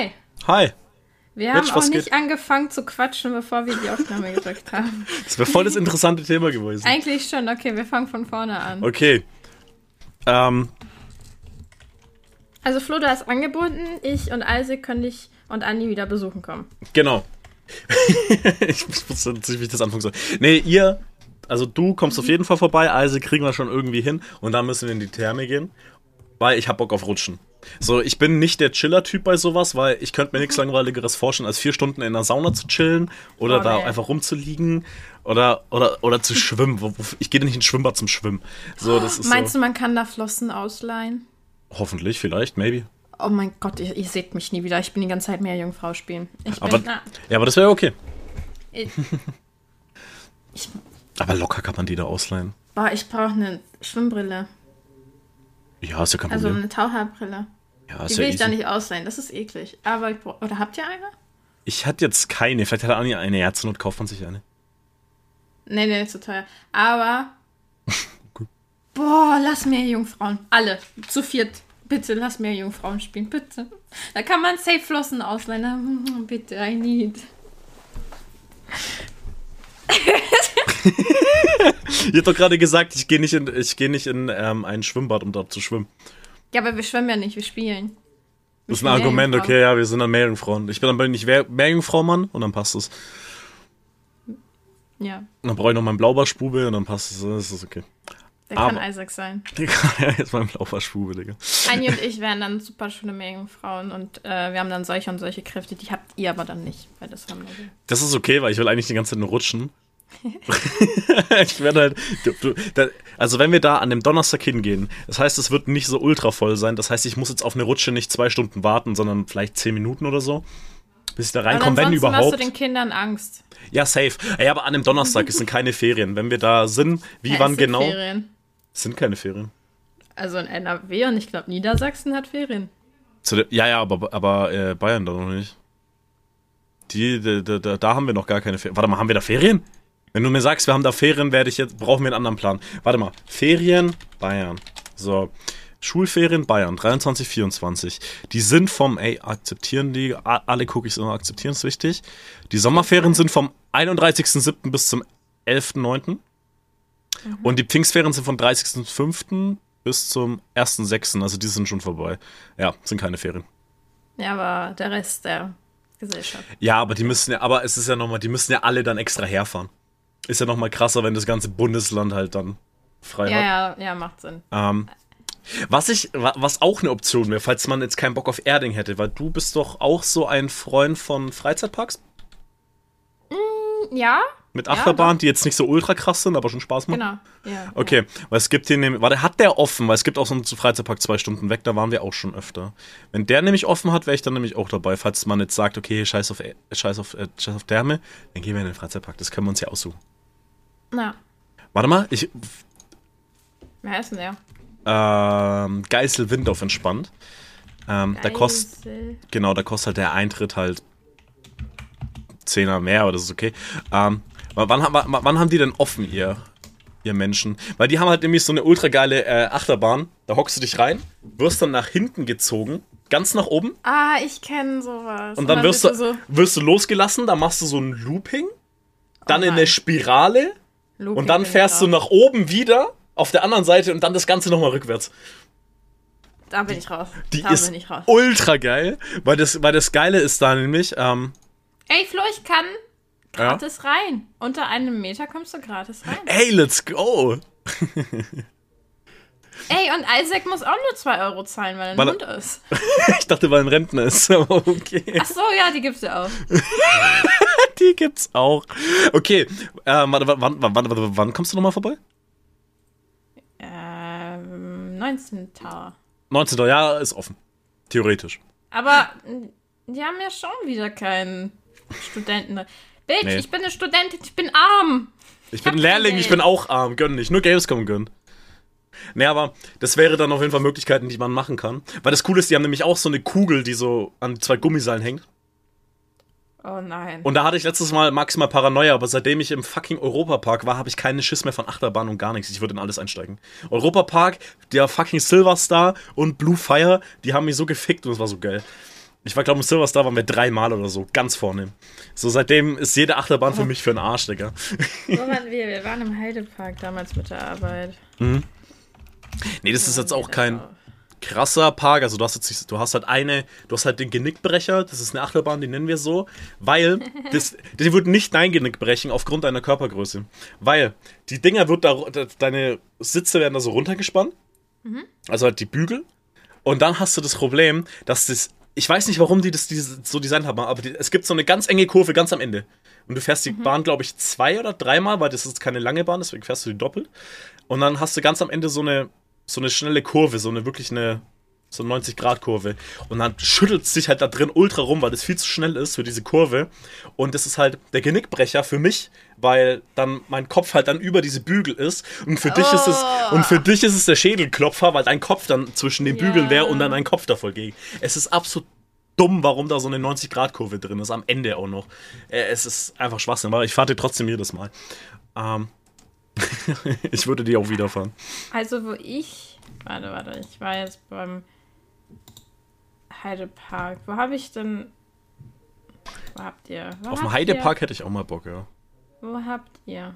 Hi. Hi. Wir Mensch, haben was auch nicht geht? angefangen zu quatschen, bevor wir die Aufnahme gedrückt haben. Das wäre voll das interessante Thema gewesen. Eigentlich schon. Okay, wir fangen von vorne an. Okay. Ähm, Also Flo, du hast angeboten, ich und Isaac können dich und Andi wieder besuchen kommen. genau. ich wusste natürlich, wie ich das anfangen soll. Nee, ihr, also du kommst auf jeden Fall vorbei, Isaac kriegen wir schon irgendwie hin und dann müssen wir in die Therme gehen, weil ich hab Bock auf Rutschen. So, ich bin nicht der Chiller-Typ bei sowas, weil ich könnte mir nichts langweiligeres vorstellen, als vier Stunden in der Sauna zu chillen oder Oh, da nee. einfach rumzuliegen oder, oder, oder zu schwimmen. Ich gehe nicht ins Schwimmbad zum Schwimmen. So, das ist Meinst so. du, man kann da Flossen ausleihen? Hoffentlich, vielleicht, maybe. Oh mein Gott, ihr, ihr seht mich nie wieder. Ich bin die ganze Zeit mehr Jungfrau spielen. Ich bin, Aber, na, ja, aber das wäre okay. ich, ich, Aber locker kann man die da ausleihen. boah, ich brauche eine Schwimmbrille. Ja, ist ja kein Also Problem. eine Taucherbrille. ja, Die will ja ich da nicht ausleihen. Das ist eklig. Aber ich oder habt ihr eine? Ich hatte jetzt keine. Vielleicht hat Anni eine. Ja, zur Not kauft man sich eine. Nee, nee, zu teuer. Aber. Boah, lass mehr Jungfrauen. Alle. Zu viert. Bitte, lass mehr Jungfrauen spielen. Bitte. Da kann man safe Flossen ausleihen. Bitte, I need. Ihr habt doch gerade gesagt, ich gehe nicht in, ich gehe nicht in ähm, ein Schwimmbad, um dort zu schwimmen. Ja, aber wir schwimmen ja nicht, wir spielen. Das ist ein Argument, okay, ja, wir sind dann Meerjungfrauen. Ich bin dann bei nicht Wer- Meerjungfrau, Mann, und dann passt es. Ja, Und dann brauche ich noch meinen Blaubarschbube und dann passt es. Das ist okay. der kann Aber- Isaac sein. Digga, ja, jetzt mein Blaubarschbube, Digga. Anni und ich wären dann super schöne Meerjungfrauen und äh, wir haben dann solche und solche Kräfte, die habt ihr aber dann nicht, weil das haben wir. Das ist okay, weil ich will eigentlich die ganze Zeit nur rutschen. ich werde halt. Du, du, also, wenn wir da an dem Donnerstag hingehen, das heißt, es wird nicht so ultra voll sein. Das heißt, ich muss jetzt auf eine Rutsche nicht zwei Stunden warten, sondern vielleicht zehn Minuten oder so. Bis ich da reinkomme, wenn ansonsten hast überhaupt. du den Kindern Angst. Ja, safe. Ja, aber an dem Donnerstag es sind keine Ferien. Wenn wir da sind, wie Ja, wann sind genau? Ferien. Es sind keine Ferien. Also in NRW und ich glaube Niedersachsen hat Ferien. Der, ja, ja, aber, aber äh, Bayern da noch nicht. Die, da, da, da, da haben wir noch gar keine Ferien. Warte mal, haben wir da Ferien? Wenn du mir sagst, wir haben da Ferien, werde ich jetzt, brauchen wir einen anderen Plan. Warte mal, Ferien, Bayern. So, Schulferien, Bayern, 23, 24. Die sind vom, ey, akzeptieren die, alle Cookies immer akzeptieren, ist wichtig. Die Sommerferien sind vom 31.07. bis zum 11.09. Und die Pfingstferien sind vom 30.05. bis zum 1.06. Also die sind schon vorbei. Ja, sind keine Ferien. Ja, aber der Rest der Gesellschaft. Ja, aber die müssen ja, aber es ist ja nochmal, die müssen ja alle dann extra herfahren. Ist ja nochmal krasser, wenn das ganze Bundesland halt dann frei Ja, hat. ja, ja, macht Sinn. Ähm, was ich, wa- was auch eine Option wäre, falls man jetzt keinen Bock auf Erding hätte, weil du bist doch auch so ein Freund von Freizeitparks Ja, mit Ja, Achterbahn, die jetzt nicht so ultra krass sind, aber schon Spaß machen. genau. Ja, Okay, weil es gibt hier nämlich, warte, hat der offen, weil es gibt auch so einen Freizeitpark zwei Stunden weg, da waren wir auch schon öfter. Wenn der nämlich offen hat, wäre ich dann nämlich auch dabei, falls man jetzt sagt, okay, scheiß auf, äh, scheiß auf, äh, scheiß auf Therme, dann gehen wir in den Freizeitpark, das können wir uns ja aussuchen. Na, Warte mal, ich, wer heißt denn der? ähm, Geißel Windorf entspannt. Ähm, da kostet, Geisel. genau, da kostet halt der Eintritt halt Zehner mehr, aber das ist okay. Ähm, wann, wann, wann, haben die denn offen, ihr, ihr Menschen? Weil die haben halt nämlich so eine ultra geile äh, Achterbahn. Da hockst du dich rein, wirst dann nach hinten gezogen, ganz nach oben. Ah, ich kenne sowas. Und dann wirst du, so wirst du losgelassen, dann machst du so ein Looping, dann Oh in eine Spirale Looping und dann fährst du nach oben wieder auf der anderen Seite und dann das Ganze nochmal rückwärts. Da bin ich raus. Die da ist bin ich raus. ultra geil, weil das, weil das Geile ist da nämlich, ähm, Ey, Flo, ich kann ja. gratis rein. Unter einem Meter kommst du gratis rein. Ey, let's go! Ey, und Isaac muss auch nur 2 Euro zahlen, weil er ein Weil er- Hund ist. Ich dachte, weil ein Rentner ist, aber okay. Ach so, ja, die gibt's ja auch. Die gibt's auch. Okay, warte, wann, wann, wann, wann, kommst du nochmal vorbei? Ähm, 19 Tower. 19. Jahr ist offen. Theoretisch. Aber mh, die haben ja schon wieder keinen Studenten. Bitch, Nee. ich bin eine Studentin, ich bin arm. Ich bin hab kein Lehrling, ich bin auch arm, gönn nicht. Nur Gamescom gönnen. Nee, aber das wäre dann auf jeden Fall Möglichkeiten, die man machen kann. Weil das Coole ist, die haben nämlich auch so eine Kugel, die so an zwei Gummiseilen hängt. Oh nein. Und da hatte ich letztes Mal maximal Paranoia, aber seitdem ich im fucking Europapark war, habe ich keinen Schiss mehr von Achterbahn und gar nichts. Ich würde in alles einsteigen. Europapark, der fucking Silver Star und Blue Fire, die haben mich so gefickt und es war so geil. Ich war, glaube ich, im Silverstar waren wir dreimal oder so, ganz vorne. So seitdem ist jede Achterbahn für mich für einen Arsch, Digga. Wo waren wir? Wir waren im Heidepark damals mit der Arbeit. Nee, das ist jetzt auch kein krasser Park. Also du hast jetzt nicht, du hast halt eine, du hast halt den Genickbrecher, das ist eine Achterbahn, die nennen wir so, weil das, die wird nicht dein Genick brechen aufgrund deiner Körpergröße. Weil die Dinger wird da, deine Sitze werden da so runtergespannt. Also halt die Bügel. Und dann hast du das Problem, dass das, ich weiß nicht, warum die das diese, so designt haben, aber die, es gibt so eine ganz enge Kurve ganz am Ende. Und du fährst die Bahn, glaube ich, zwei oder dreimal, weil das ist keine lange Bahn, deswegen fährst du die doppelt. Und dann hast du ganz am Ende so eine, so eine schnelle Kurve, so eine wirklich eine, so eine 90-Grad-Kurve. Und dann schüttelt es sich halt da drin ultra rum, weil das viel zu schnell ist für diese Kurve. Und das ist halt der Genickbrecher für mich, weil dann mein Kopf halt dann über diese Bügel ist. Und für dich ist es, und für dich ist es der Schädelklopfer, weil dein Kopf dann zwischen den Bügeln Ja. wäre und dann dein Kopf davor geht. Es ist absolut dumm, warum da so eine 90-Grad-Kurve drin ist, am Ende auch noch. Äh, Es ist einfach Schwachsinn, aber ich fahre trotzdem jedes Mal. Ähm, ich würde die auch wieder fahren. Also, wo ich. Warte, warte, ich war jetzt beim Heidepark. Wo habe ich denn. Wo habt ihr? Wo Auf dem Heidepark hätte ich auch mal Bock, ja. Ihr, wo habt ihr?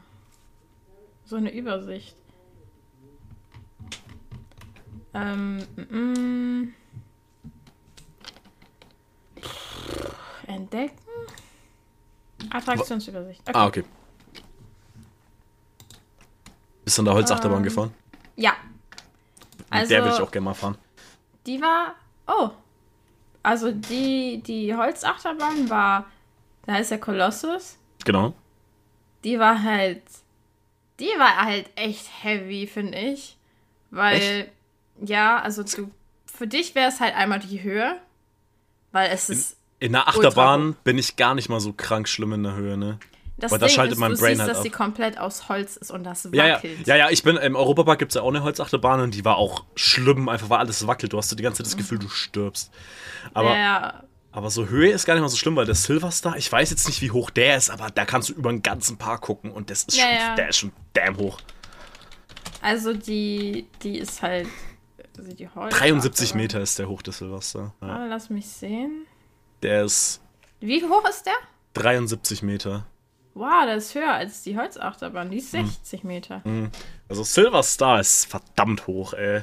So eine Übersicht. Ähm, mm, mm. Entdecken? Attraktionsübersicht. Okay. Ah, okay. Bist du an der Holzachterbahn Ähm, gefahren? Ja. Also, der will ich auch gerne mal fahren. Die war. Oh. Also die, die Holzachterbahn war. Da ist der Kolossus. Genau. Die war halt. Die war halt echt heavy, finde ich. Weil. Ja, also du. Für dich wäre es halt einmal die Höhe. Weil es ist. In der Achterbahn bin ich gar nicht mal so krank schlimm in der Höhe, ne? Das weil da Ding schaltet ist, mein du Brain siehst, halt dass ab. sie komplett aus Holz ist und das Ja, ja, wackelt. ja, ja, ich bin, im Europapark gibt es ja auch eine Holzachterbahn und die war auch schlimm, einfach weil alles wackelt. Du hast so die ganze Zeit das Gefühl, du stirbst. Aber, ja, ja. aber so Höhe ist gar nicht mal so schlimm, weil der Silverstar, ich weiß jetzt nicht, wie hoch der ist, aber da kannst du über den ganzen Park gucken und das ist Ja, schon, ja. der ist schon damn hoch. Also die, die ist halt. Also die Holz 73 Meter ist der hoch, der Silverstar. Ja. Ah, lass mich sehen. Der ist Wie hoch ist der? 73 Meter. Wow, der ist höher als die Holzachterbahn. Die ist Hm. 60 Meter. Also Silverstar ist verdammt hoch, ey.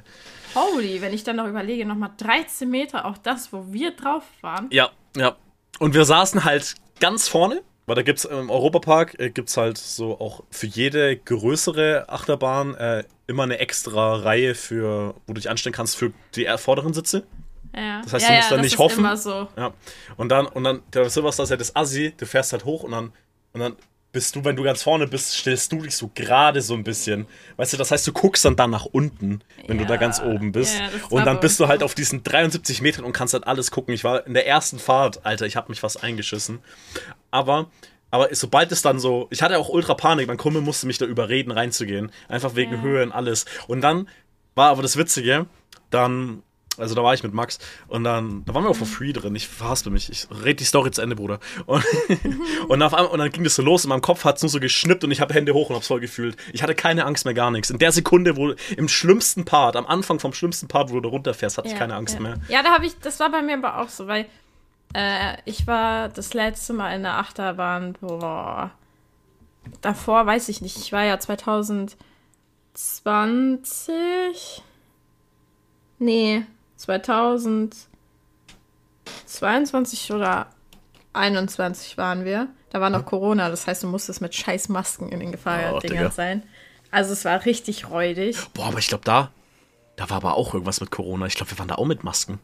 Holy, wenn ich dann noch überlege, nochmal 13 Meter, auch das, wo wir drauf waren. Ja, ja. Und wir saßen halt ganz vorne, weil da gibt's im Europapark äh, gibt's halt so auch für jede größere Achterbahn äh, immer eine extra Reihe für, wo du dich anstellen kannst für die vorderen Sitze. Ja. Das heißt, ja, du musst ja, dann das nicht ist hoffen. immer so. Ja. Und dann, und dann, der Silverstar ist ja das Assi, du fährst halt hoch und dann, und dann bist du, wenn du ganz vorne bist, stellst du dich so gerade so ein bisschen. Weißt du, das heißt, du guckst dann da nach unten, wenn du da Ja. ganz oben bist. Ja, und dann bist du halt auf diesen 73 Metern und kannst halt alles gucken. Ich war in der ersten Fahrt, Alter, ich habe mich fast eingeschissen. Aber, aber sobald es dann so, ich hatte auch ultra Panik, mein Kumpel musste mich da überreden, reinzugehen. Einfach wegen Ja. Höhe und alles. Und dann war aber das Witzige, dann, also da war ich mit Max und dann, da waren wir auch for free drin. Ich verhaspel mich. Ich red die Story zu Ende, Bruder. Und, und, auf einmal, und dann ging das so los. In meinem Kopf hat es nur so geschnippt und ich habe Hände hoch und hab's voll gefühlt. Ich hatte keine Angst mehr, gar nichts. In der Sekunde, wo im schlimmsten Part, am Anfang vom schlimmsten Part, wo du runterfährst, hatte ich keine Angst ja. mehr. Ja, da habe ich, das war bei mir aber auch so, weil äh, ich war das letzte Mal in der Achterbahn, boah. Davor weiß ich nicht. Ich war ja 2020. Nee, 2022 oder 21 waren wir. Da war noch Corona, das heißt, du musstest mit scheiß Masken in den Oh, Gefahrdingern Digga. sein. Also es war richtig räudig. Boah, aber ich glaube, da, da war aber auch irgendwas mit Corona. Ich glaube, wir waren da auch mit Masken.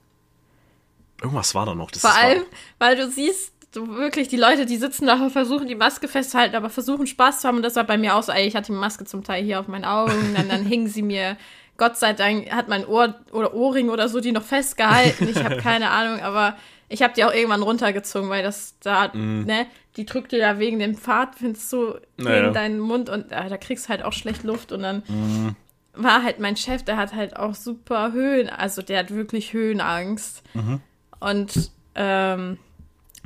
Irgendwas war da noch. Das Vor allem, weil du siehst, du wirklich die Leute, die sitzen da, versuchen die Maske festzuhalten, aber versuchen Spaß zu haben. Und das war bei mir auch so. Ey, ich hatte die Maske zum Teil hier auf meinen Augen, dann, dann hingen sie mir. Gott sei Dank hat mein Ohr oder Ohrring oder so die noch festgehalten. Ich habe keine Ahnung, aber ich habe die auch irgendwann runtergezogen, weil das da, ne, die drückte ja wegen dem Pfad, findest du, Naja. gegen deinen Mund und äh, da kriegst du halt auch schlecht Luft und dann war halt mein Chef, der hat halt auch super Höhen, also der hat wirklich Höhenangst. Und ähm,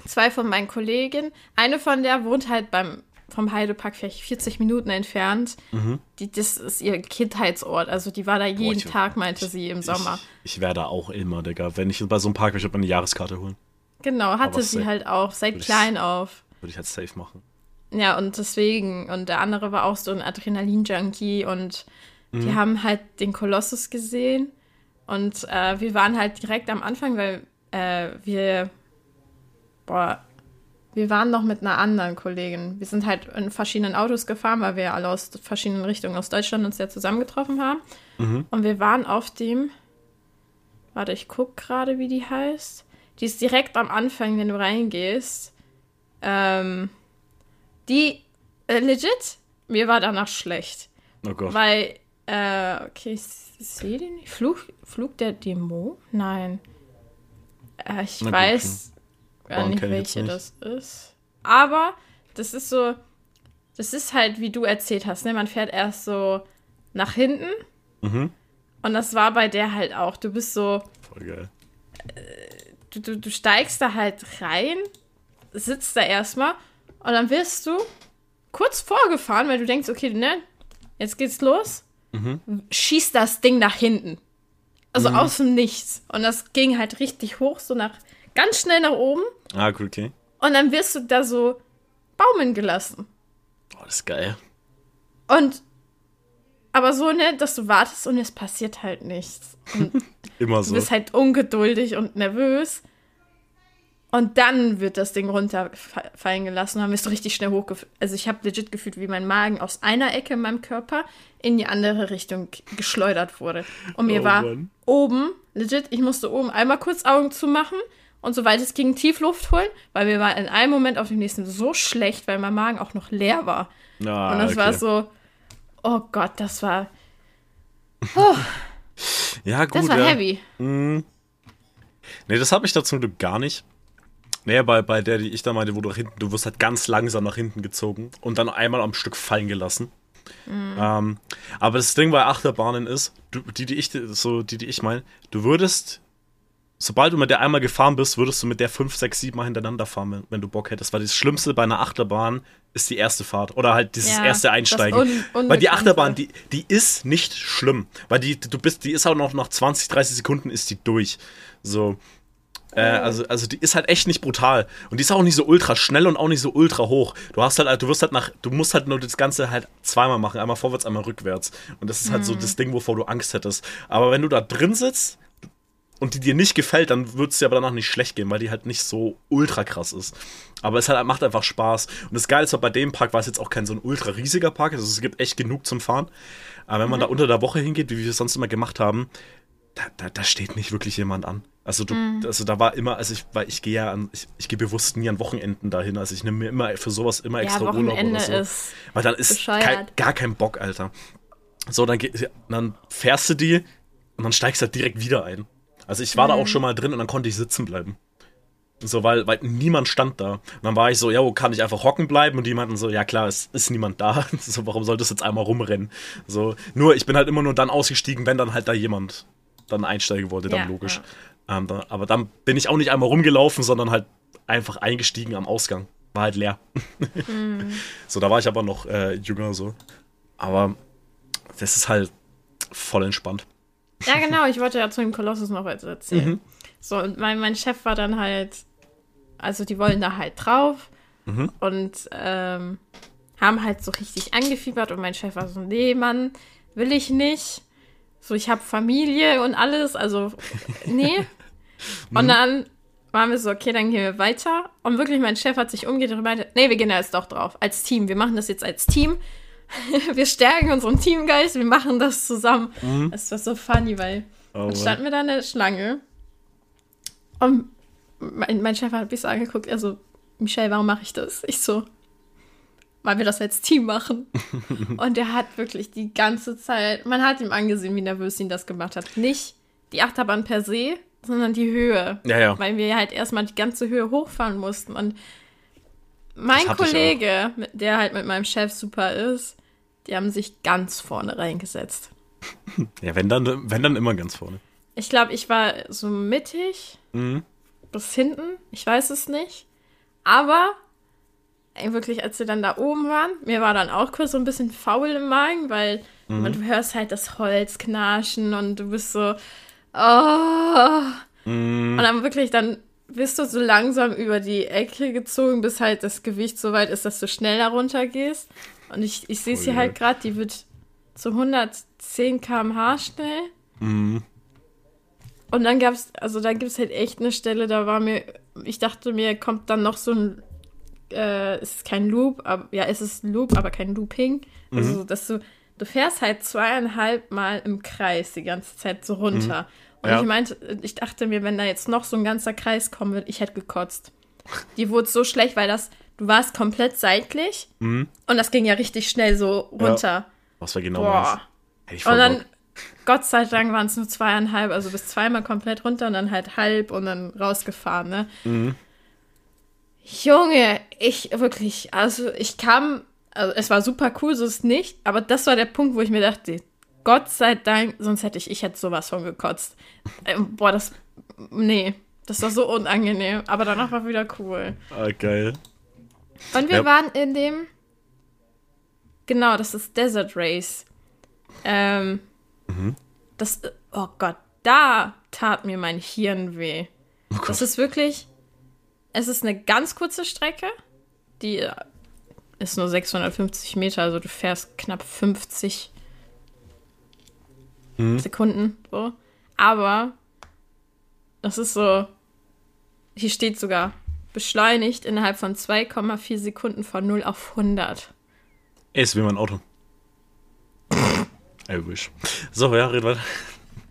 zwei von meinen Kollegen, eine von der wohnt halt beim vom Heidepark vielleicht 40 Minuten entfernt. Die, das ist ihr Kindheitsort. Also die war da jeden ich- Tag, meinte sie im Sommer. Ich, ich wäre da auch immer, Digga. Wenn ich bei so einem Park wäre, ich würde eine Jahreskarte holen. Genau, hatte sie safe. halt auch, seit Würde ich- klein auf. Würde ich halt safe machen. Ja, und deswegen, und der andere war auch so ein Adrenalin-Junkie und die haben halt den Kolossus gesehen und äh, wir waren halt direkt am Anfang, weil äh, wir, boah, wir waren noch mit einer anderen Kollegin. Wir sind halt in verschiedenen Autos gefahren, weil wir alle aus verschiedenen Richtungen aus Deutschland uns ja zusammengetroffen haben. Und wir waren auf dem, warte, ich guck gerade, wie die heißt. Die ist direkt am Anfang, wenn du reingehst. Ähm, die, äh, legit, mir war danach schlecht. Oh Gott. Weil, äh, okay, ich sehe den nicht. Flug, Flug der Demo? Nein. Äh, ich Na gut, weiß gar nicht, welche nicht. das ist. Aber das ist so, das ist halt, wie du erzählt hast, ne? Man fährt erst so nach hinten. Mhm. Und das war bei der halt auch. Du bist so, Voll geil. du, du, du steigst da halt rein, sitzt da erstmal und dann wirst du kurz vorgefahren, weil du denkst, okay, ne, jetzt geht's los, schießt das Ding nach hinten. Also aus dem Nichts. Und das ging halt richtig hoch, so nach, ganz schnell nach oben. Ah, cool, okay. Und dann wirst du da so baumeln gelassen. Oh, das ist geil. Und, aber so, ne, dass du wartest und es passiert halt nichts. Und Immer Du so. bist halt ungeduldig und nervös. Und dann wird das Ding runterfallen gelassen. Dann wirst du richtig schnell hochgeführt. Also ich habe legit gefühlt, wie mein Magen aus einer Ecke in meinem Körper in die andere Richtung geschleudert wurde. Und mir Oh war Mann. oben, legit, ich musste oben einmal kurz Augen zumachen und soweit es ging Tiefluft holen, weil mir war in einem Moment auf dem nächsten so schlecht, weil mein Magen auch noch leer war. Ah, Und das okay. war so, oh Gott, das war, Ja, gut. das war ja. heavy. Nee, das habe ich da zum Glück gar nicht. Naja, bei, bei der, die ich da meinte, wo du nach hinten, du wirst halt ganz langsam nach hinten gezogen und dann einmal am Stück fallen gelassen. Ähm, aber das Ding bei Achterbahnen ist, du, die, die ich, so, die, die ich meine, du würdest, sobald du mit der einmal gefahren bist, würdest du mit der 5, 6, 7 Mal hintereinander fahren, wenn, wenn du Bock hättest. Weil das Schlimmste bei einer Achterbahn ist die erste Fahrt oder halt dieses Ja, erste Einsteigen. Un- weil die. Achterbahn, die, die ist nicht schlimm. Weil die, du bist, die ist auch noch nach 20, 30 Sekunden ist die durch. So. Äh, also, also die ist halt echt nicht brutal. Und die ist auch nicht so ultra schnell und auch nicht so ultra hoch. Du hast halt, du wirst halt nach, du musst halt nur das Ganze halt zweimal machen. Einmal vorwärts, einmal rückwärts. Und das ist halt so das Ding, wovor du Angst hättest. Aber wenn du da drin sitzt und die dir nicht gefällt, dann wird es dir aber danach nicht schlecht gehen, weil die halt nicht so ultra krass ist. Aber es halt, macht einfach Spaß. Und das Geile ist halt bei dem Park, war es jetzt auch kein so ein ultra riesiger Park. Also es gibt echt genug zum Fahren. Aber wenn man da unter der Woche hingeht, wie wir es sonst immer gemacht haben, da, da, da steht nicht wirklich jemand an. Also du, also da war immer, also ich, weil ich gehe ja an, ich, ich gehe bewusst nie an Wochenenden dahin. Also ich nehme mir immer für sowas immer Ja, extra Urlaub Wochenende oder so. ist Weil dann ist kein, gar kein Bock, Alter. So, dann, dann fährst du die und dann steigst du halt direkt wieder ein. Also ich war da auch schon mal drin und dann konnte ich sitzen bleiben. So, weil, weil niemand stand da. Und dann war ich so, ja, kann ich einfach hocken bleiben? Und die meinten so, ja klar, es ist niemand da. So, warum soll das jetzt einmal rumrennen? So, nur, ich bin halt immer nur dann ausgestiegen, wenn dann halt da jemand dann einsteigen wollte, dann Ja, logisch. ja. Ähm, da, aber dann bin ich auch nicht einmal rumgelaufen, sondern halt einfach eingestiegen am Ausgang. War halt leer. So, da war ich aber noch äh, jünger so. Aber das ist halt voll entspannt. Ja, genau, ich wollte ja zu dem Kolossus noch was erzählen. Mhm. So, und mein, mein Chef war dann halt, also die wollen da halt drauf Mhm. und ähm, haben halt so richtig angefiebert und mein Chef war so, nee, Mann, will ich nicht. So, ich habe Familie und alles, also, nee. Mhm. und dann waren wir so, okay, dann gehen wir weiter. Und wirklich, mein Chef hat sich umgedreht und meinte, nee, wir gehen da jetzt doch drauf, als Team. Wir machen das jetzt als Team. wir stärken unseren Teamgeist, wir machen das zusammen. Das war so funny, weil Oh, dann standen wir da in der Schlange. Und mein, mein Chef hat mich so angeguckt, er so, Michelle, warum mache ich das? Ich so, weil wir das als Team machen. und er hat wirklich die ganze Zeit, man hat ihm angesehen, wie nervös ihn das gemacht hat. Nicht die Achterbahn per se, sondern die Höhe. Ja, ja. Weil wir halt erstmal die ganze Höhe hochfahren mussten. Und mein Kollege, der halt mit meinem Chef super ist, die haben sich ganz vorne reingesetzt. Ja, wenn dann, wenn dann immer ganz vorne. Ich glaube, ich war so mittig Mhm. bis hinten. Ich weiß es nicht. Aber wirklich, als wir dann da oben waren, mir war dann auch kurz so ein bisschen faul im Magen, weil man, du hörst halt das Holz knarschen und du bist so, oh. Mhm. Und dann wirklich, dann wirst du so langsam über die Ecke gezogen, bis halt das Gewicht so weit ist, dass du schneller runtergehst. Und ich, ich sehe es hier je. halt gerade, die wird zu 110 km/h schnell. Mhm. Und dann gab's, also da gibt es halt echt eine Stelle, da war mir, ich dachte mir, kommt dann noch so ein, äh, es ist kein Loop, aber, ja, es ist ein Loop, aber kein Looping. Also, dass du, du fährst halt zweieinhalb Mal im Kreis die ganze Zeit so runter. Und Ja. ich meinte, ich dachte mir, wenn da jetzt noch so ein ganzer Kreis kommen wird, ich hätte gekotzt. Die wurde so schlecht, weil das, du warst komplett seitlich Mhm. und das ging ja richtig schnell so runter. Was war genau Boah. meins? Und dann, Bock. Gott sei Dank waren es nur zweieinhalb, also bis zweimal komplett runter und dann halt halb und dann rausgefahren, ne? Mhm. Junge, ich wirklich, also ich kam, also es war super cool, so ist nicht, aber das war der Punkt, wo ich mir dachte, Gott sei Dank, sonst hätte ich, ich hätte sowas von gekotzt. Ähm, boah, das, nee, das war so unangenehm, aber danach war wieder cool. Ah, geil. Und wir Ja. waren in dem. Genau, das ist Desert Race. Ähm, Mhm. Das. Oh Gott, da tat mir mein Hirn weh. Oh. Das ist wirklich. Es ist eine ganz kurze Strecke. Die äh, ist nur 650 Meter, also du fährst knapp 50 Mhm. Sekunden. So. Aber das ist so. Hier steht sogar beschleunigt innerhalb von 2,4 Sekunden von 0 auf 100. Ey, ist wie mein Auto. I wish. So, ja, red weiter.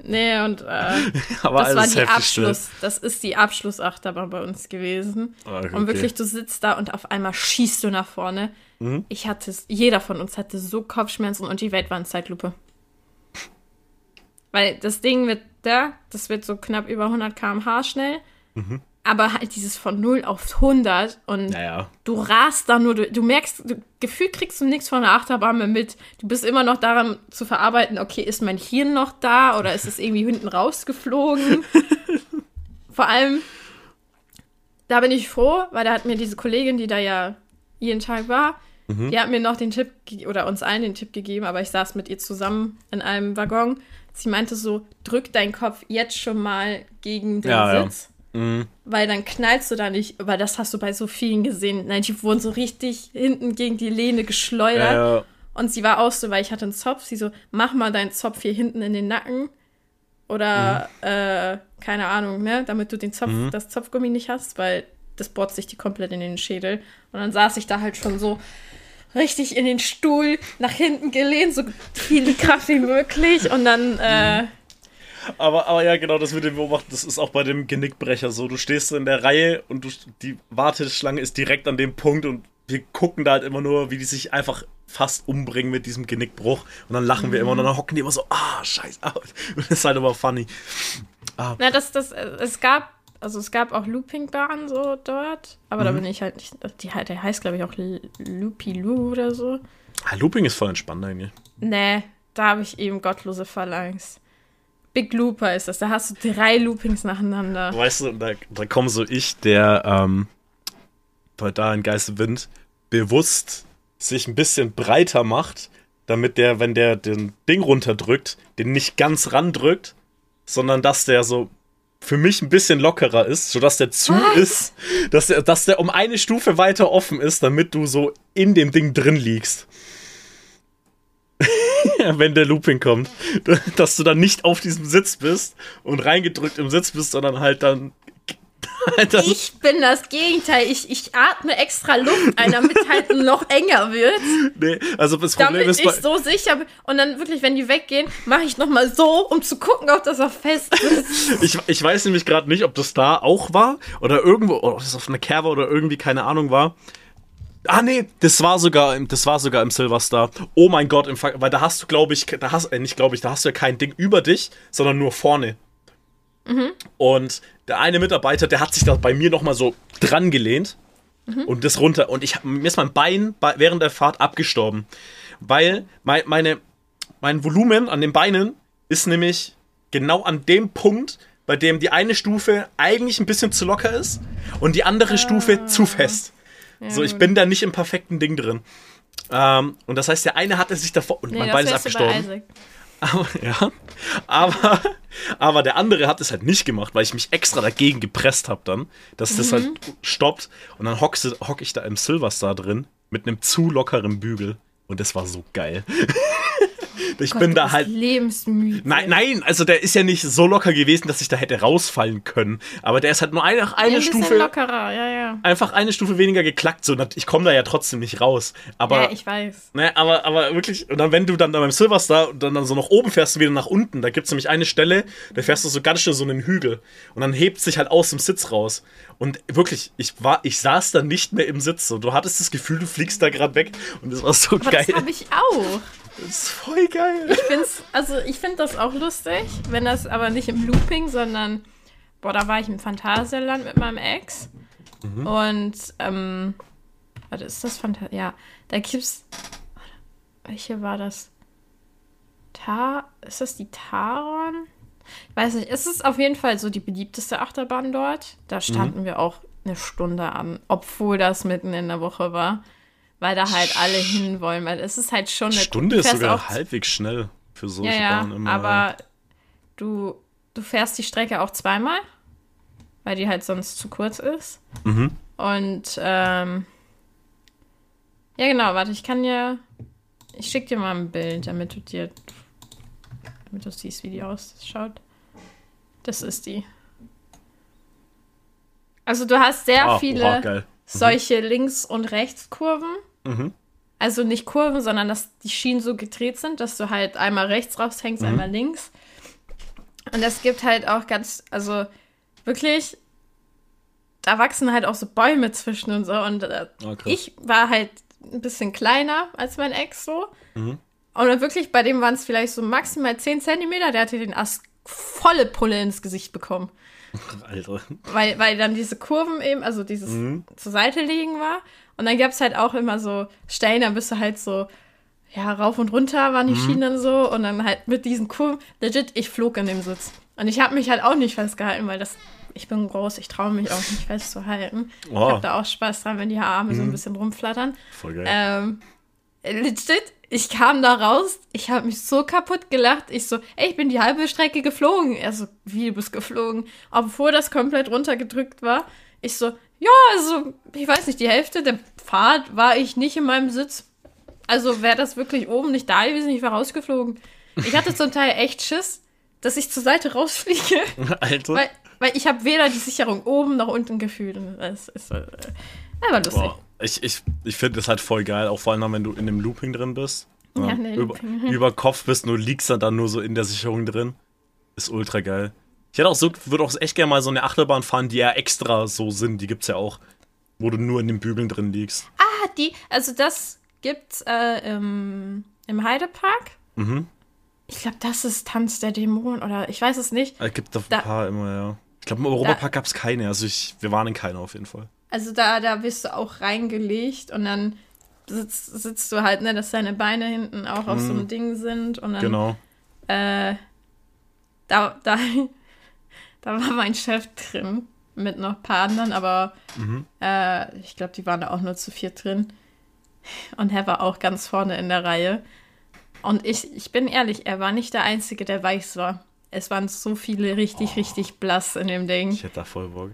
Nee, und äh, Aber das war die still. Abschluss. Das ist die Abschlussachterbahn bei uns gewesen. Ah, okay. Und wirklich, du sitzt da und auf einmal schießt du nach vorne. Mhm. Ich hatte es, jeder von uns hatte so Kopfschmerzen und die Welt war in Zeitlupe. Weil das Ding wird da, das wird so knapp über 100 km/h schnell. Mhm. Aber halt dieses von 0 auf 100 und Naja. du rast da nur, du, du merkst, du, gefühlt kriegst du nichts von der Achterbahn mehr mit. Du bist immer noch daran zu verarbeiten, okay, ist mein Hirn noch da oder ist es irgendwie hinten rausgeflogen? Vor allem, da bin ich froh, weil da hat mir diese Kollegin, die da ja jeden Tag war, die hat mir noch den Tipp, oder uns allen den Tipp gegeben, aber ich saß mit ihr zusammen in einem Waggon. Sie meinte so, drück deinen Kopf jetzt schon mal gegen den Ja, ja. Mhm. weil dann knallst du da nicht, weil das hast du bei so vielen gesehen. Nein, die wurden so richtig hinten gegen die Lehne geschleudert. Ja, ja. Und sie war auch so, weil ich hatte einen Zopf, sie so, mach mal deinen Zopf hier hinten in den Nacken. Oder, äh, keine Ahnung, ne, damit du den Zopf, das Zopfgummi nicht hast, weil das bohrt sich die komplett in den Schädel. Und dann saß ich da halt schon so richtig in den Stuhl nach hinten gelehnt, so viel Kraft wie möglich. Und dann, äh, Aber, aber ja, genau, das mit dem Beobachten, das ist auch bei dem Genickbrecher so. Du stehst in der Reihe und du, die Warteschlange ist direkt an dem Punkt und wir gucken da halt immer nur, wie die sich einfach fast umbringen mit diesem Genickbruch. Und dann lachen wir immer und dann hocken die immer so, ah, scheiß out. Und das ist halt immer funny. Na, das, das, äh, es gab, also es gab auch Loopingbahnen so dort, aber da bin ich halt nicht, die, der heißt glaube ich auch Loopy Loo oder so. Ah, Looping ist voll entspannt eigentlich. Nee, da habe ich eben gottlose Phalanx. Big Looper ist das, da hast du drei Loopings nacheinander. Weißt du, da, da komme so ich, der ähm, bei da in Geisterwind bewusst sich ein bisschen breiter macht, damit der, wenn der den Ding runterdrückt, den nicht ganz randrückt, sondern dass der so für mich ein bisschen lockerer ist, sodass der zu ist, dass der, dass der um eine Stufe weiter offen ist, damit du so in dem Ding drin liegst. wenn der Looping kommt, dass du dann nicht auf diesem Sitz bist und reingedrückt im Sitz bist, sondern halt dann, dann Ich bin das Gegenteil. Ich, ich atme extra Luft ein, damit halt noch enger wird, nee, also das Problem damit ist ich bei, so sicher bin. Und dann wirklich, wenn die weggehen, mache ich nochmal so, um zu gucken, ob das auch fest ist. ich, ich weiß nämlich gerade nicht, ob das da auch war oder irgendwo, ob das auf einer Kerbe oder irgendwie keine Ahnung war. Ah nee, das war sogar im, das war sogar im Silverstar. Oh mein Gott, im Fall, weil da hast du, glaube ich, da hast äh, nicht glaube ich, da hast du ja kein Ding über dich, sondern nur vorne. Und der eine Mitarbeiter, der hat sich da bei mir noch mal so dran gelehnt und das runter und ich mir ist mein Bein bei, während der Fahrt abgestorben, weil mein, meine mein Volumen an den Beinen ist nämlich genau an dem Punkt, bei dem die eine Stufe eigentlich ein bisschen zu locker ist und die andere Stufe zu fest. So, ich gut. bin da nicht im perfekten Ding drin. Ähm, und das heißt, der eine hatte sich davor und Nee, mein Bein ist abgestorben. Aber, ja. Aber, aber der andere hat es halt nicht gemacht, weil ich mich extra dagegen gepresst habe dann, dass das halt stoppt. Und dann hock, hock ich da im Silverstar drin mit einem zu lockeren Bügel. Und das war so geil. Ich Gott, bin da halt. lebensmüde. Nein, nein, also der ist ja nicht so locker gewesen, dass ich da hätte rausfallen können. Aber der ist halt nur eine, eine ein Stufe, lockerer, ja, ja. einfach eine Stufe weniger geklackt. So, ich komme da ja trotzdem nicht raus. Aber, ja, ich weiß. ne, aber, aber wirklich, und dann, wenn du dann da beim Silverstar und dann, dann so nach oben fährst und wieder nach unten, da gibt's nämlich eine Stelle, da fährst du so ganz schnell so einen Hügel. Und dann hebt sich halt aus dem Sitz raus. Und wirklich, ich war, ich saß da nicht mehr im Sitz. So, du hattest das Gefühl, du fliegst da gerade weg. Und das war so Aber geil. das habe ich auch. Das ist voll geil. Ich find's, also ich finde das auch lustig, wenn das aber nicht im Looping, sondern, boah, da war ich im Phantasialand mit meinem Ex. Mhm. Und, ähm, warte, ist das Phantasialand? Ja, da gibt's, welche war das? Ta, ist das die Taron? Ich weiß nicht, es ist auf jeden Fall so die beliebteste Achterbahn dort. Mhm. Da standen wir auch eine Stunde an, obwohl das mitten in der Woche war. Weil da halt alle hinwollen, weil es ist halt schon eine Stunde ist sogar halbwegs schnell für solche ja, ja, Bahnen immer. aber du, du fährst die Strecke auch zweimal, weil die halt sonst zu kurz ist. Mhm. Und, ähm, ja genau, warte, ich kann dir, ich schick dir mal ein Bild, damit du dir, damit du siehst, wie die ausschaut. Das ist die. Also du hast sehr Ah, viele oha, geil. solche Links- und Rechtskurven. Mhm. Also nicht Kurven, sondern dass die Schienen so gedreht sind, dass du halt einmal rechts raushängst, Mhm. einmal links. Und es gibt halt auch ganz, also wirklich, da wachsen halt auch so Bäume zwischen und so. Und äh, krass. ich war halt ein bisschen kleiner als mein Ex so. Mhm. Und dann wirklich, bei dem waren es vielleicht so maximal 10 Zentimeter. Der hatte den Ast volle Pulle ins Gesicht bekommen. Alter. Weil, weil dann diese Kurven eben, also dieses Mhm. zur Seite liegen war. Und dann gab es halt auch immer so Stellen, da bist du halt so, ja, rauf und runter waren die Mhm. Schienen so. Und dann halt mit diesen Kurven, legit, ich flog in dem Sitz. Und ich habe mich halt auch nicht festgehalten, weil das, ich bin groß, ich traue mich auch nicht festzuhalten. Ich Oh, habe da auch Spaß dran, wenn die Arme so ein bisschen rumflattern. voll geil. Ähm, legit, ich kam da raus, ich habe mich so kaputt gelacht. Ich so, ey, ich bin die halbe Strecke geflogen. Er so, wie du bist geflogen? Obwohl das komplett runtergedrückt war. Ich so, ja, also, ich weiß nicht, die Hälfte der Fahrt war ich nicht in meinem Sitz. Also wäre das wirklich oben nicht da gewesen, ich wäre rausgeflogen. Ich hatte zum Teil echt Schiss, dass ich zur Seite rausfliege, Alter. weil, weil ich habe weder die Sicherung oben noch unten gefühlt. Das ist äh, aber lustig. Boah, ich ich, ich finde das halt voll geil, auch vor allem, wenn du in dem Looping drin bist. Ja, ne, über, Looping. über Kopf bist und du liegst dann, dann nur so in der Sicherung drin. Ist ultra geil. Ich hätte auch so, würde auch echt gerne mal so eine Achterbahn fahren, die ja extra so sind. Die gibt's ja auch. Wo du nur in den Bügeln drin liegst. Ah, die, also das gibt's äh, im, im Heidepark. Mhm. Ich glaube, das ist Tanz der Dämonen oder ich weiß es nicht. Es gibt da ein Da- paar immer, ja. Ich glaube, im Europapark gab's keine. Also ich, wir waren in keiner auf jeden Fall. Also da, da wirst du auch reingelegt und dann sitzt, sitzt du halt, ne, dass deine Beine hinten auch auf so einem Ding sind und dann Genau. äh, da, da, da war mein Chef drin mit noch ein paar anderen, aber Mhm. äh, ich glaube, die waren da auch nur zu viert drin. Und er war auch ganz vorne in der Reihe. Und ich, ich bin ehrlich, er war nicht der Einzige, der weiß war. Es waren so viele richtig, richtig blass in dem Ding. Ich hätte da voll Bock.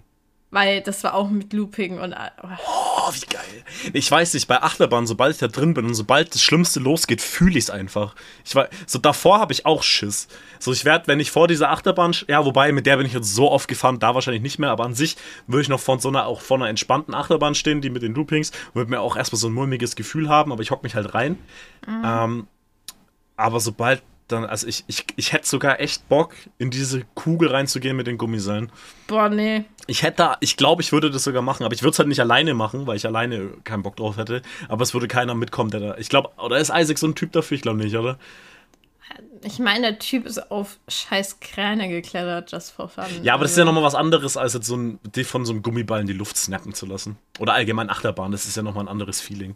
Weil das war auch mit Looping und. Oh, Oh, wie geil. Ich weiß nicht, bei Achterbahn, sobald ich da drin bin und sobald das Schlimmste losgeht, fühle ich es einfach. Ich war, so davor habe ich auch Schiss. So, ich werde, wenn ich vor dieser Achterbahn, ja, wobei, mit der bin ich jetzt so oft gefahren, da wahrscheinlich nicht mehr, aber an sich würde ich noch von so einer, auch vor einer entspannten Achterbahn stehen, die mit den Loopings, würde mir auch erstmal so ein mulmiges Gefühl haben, aber ich hock mich halt rein. Ähm, aber sobald dann, also ich, ich, ich hätte sogar echt Bock, in diese Kugel reinzugehen mit den Gummiseilen. boah, nee. Ich hätte da, ich glaube, ich würde das sogar machen, aber ich würde es halt nicht alleine machen, weil ich alleine keinen Bock drauf hätte. Aber es würde keiner mitkommen, der da. Ich glaube, oder ist Isaac so ein Typ dafür? Ich glaube nicht, oder? Ich meine, der Typ ist auf scheiß Kräne geklettert, just for fun. Ja, aber das ist ja Also, nochmal was anderes, als jetzt so ein, die von so einem Gummiball in die Luft snappen zu lassen. Oder allgemein Achterbahn, das ist ja nochmal ein anderes Feeling.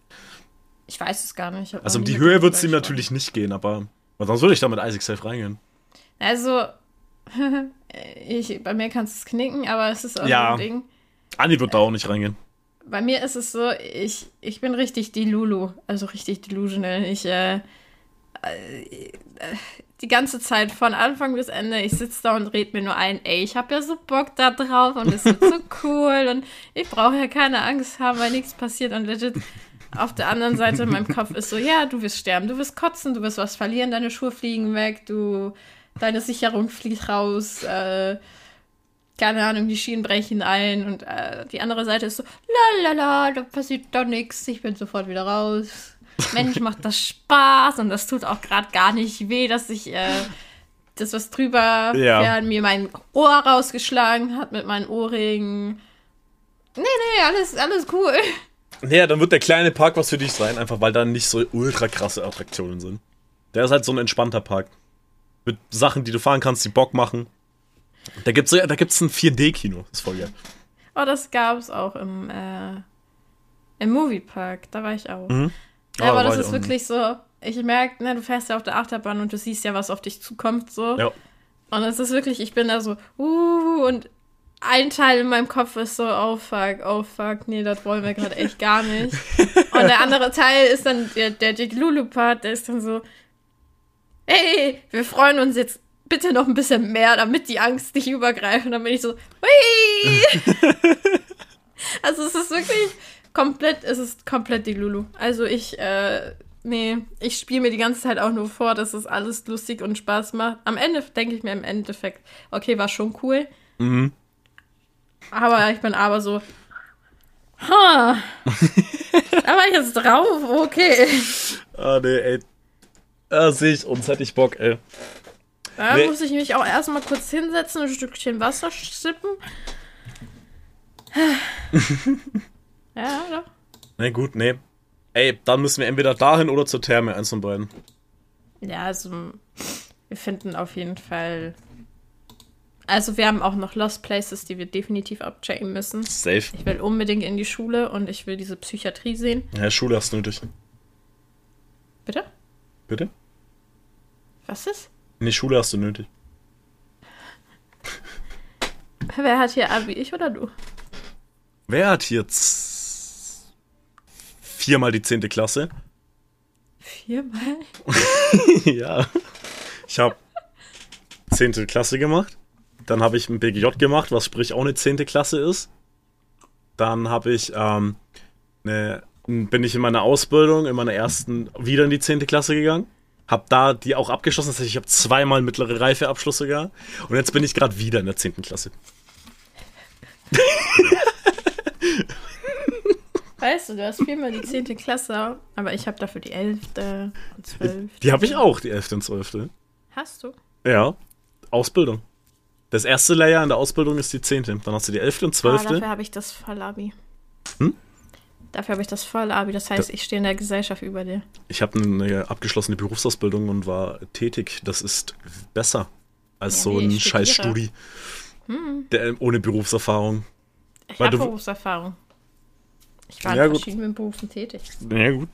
Ich weiß es gar nicht. Also um die Höhe wird es ihm natürlich nicht gehen, aber. Weil sonst würde ich da mit Isaac safe reingehen. Also, ich, bei mir kannst du es knicken, aber es ist auch Ja. ein Ding. Andi wird da auch nicht reingehen. Bei mir ist es so, ich, ich bin richtig die Lulu, also richtig delusional. Ich, äh, äh, die ganze Zeit von Anfang bis Ende. Ich sitze da und red mir nur ein, ey, ich habe ja so Bock da drauf und es wird so cool und ich brauche ja keine Angst haben, weil nichts passiert und legit. Auf der anderen Seite in meinem Kopf ist so, ja, du wirst sterben, du wirst kotzen, du wirst was verlieren, deine Schuhe fliegen weg, du, deine Sicherung fliegt raus, äh, keine Ahnung, die Schienen brechen ein und äh, die andere Seite ist so, la la la, da passiert doch nichts, ich bin sofort wieder raus. Mensch, macht das Spaß und das tut auch gerade gar nicht weh, dass ich äh, das, was drüber Ja. fährt, mir mein Ohr rausgeschlagen hat mit meinen Ohrringen. Nee, nee, alles, alles cool. Naja, dann wird der kleine Park was für dich sein, einfach weil da nicht so ultra krasse Attraktionen sind. Der ist halt so ein entspannter Park. Mit Sachen, die du fahren kannst, die Bock machen. Da gibt's, da gibt's ein 4D-Kino, ist voll geil. Oh, das gab es auch im, äh, im Moviepark. Da war ich auch. Mhm. Ja, Ah, aber da das ist auch wirklich so, ich merke, ne, du fährst ja auf der Achterbahn und du siehst ja, was auf dich zukommt, so. Ja. Und es ist wirklich, ich bin da so, uh, und ein Teil in meinem Kopf ist so, oh fuck, oh fuck, nee, das wollen wir gerade echt gar nicht. Und der andere Teil ist dann, der, der Dick Lulu-Part, der ist dann so, hey, wir freuen uns jetzt bitte noch ein bisschen mehr, damit die Angst nicht übergreift. Und dann bin ich so, hui! also es ist wirklich komplett, es ist komplett die Lulu. Also ich, äh, nee, ich spiele mir die ganze Zeit auch nur vor, dass es alles lustig und Spaß macht. Am Ende denke ich mir im Endeffekt, okay, war schon cool. Mhm. Aber ich bin aber so, ha, da war ich jetzt drauf, okay. Ah, nee, ey. Ah, sehe ich uns, hätte ich Bock, ey. Da Nee. muss ich mich auch erstmal kurz hinsetzen, ein Stückchen Wasser sippen. ja, doch. Nee, gut, nee. Ey, dann müssen wir entweder dahin oder zur Therme, eins von beiden. Ja, also wir finden auf jeden Fall. Also wir haben auch noch Lost Places, die wir definitiv abchecken müssen. Safe. Ich will unbedingt in die Schule und ich will diese Psychiatrie sehen. Ja, Schule hast du nötig. Bitte? Bitte? Was ist? Nee, Schule hast du nötig. Wer hat hier Abi? Ich oder du? Wer hat hier viermal die zehnte Klasse? Viermal? ja. Ich habe zehnte Klasse gemacht. Dann habe ich ein BGJ gemacht, was sprich auch eine zehnte Klasse ist. Dann habe ich, ähm, ne, bin ich in meiner Ausbildung, in meiner ersten, wieder in die zehnte Klasse gegangen. Hab da die auch abgeschlossen. Das heißt, ich habe zweimal mittlere Reifeabschluss sogar. Und jetzt bin ich gerade wieder in der zehnten Klasse. Weißt du, du hast viermal die 10. Klasse, aber ich habe dafür die 11. und 12. Die habe ich auch, die 11. und 12. Hast du? Ja, Ausbildung. Das erste Layer in der Ausbildung ist die 10. Dann hast du die 11. und Ah, 12. dafür habe ich das Vollabi. Hm? Dafür habe ich das Vollabi. Das heißt, ich stehe in der Gesellschaft über dir. Ich habe eine abgeschlossene Berufsausbildung und war tätig. Das ist besser als Ja, so nee, ein ich scheiß studiere. Studi. Der, ohne Berufserfahrung. Ich habe Berufserfahrung. Ich war Ja, in gut. verschiedenen Berufen tätig. Ja, gut.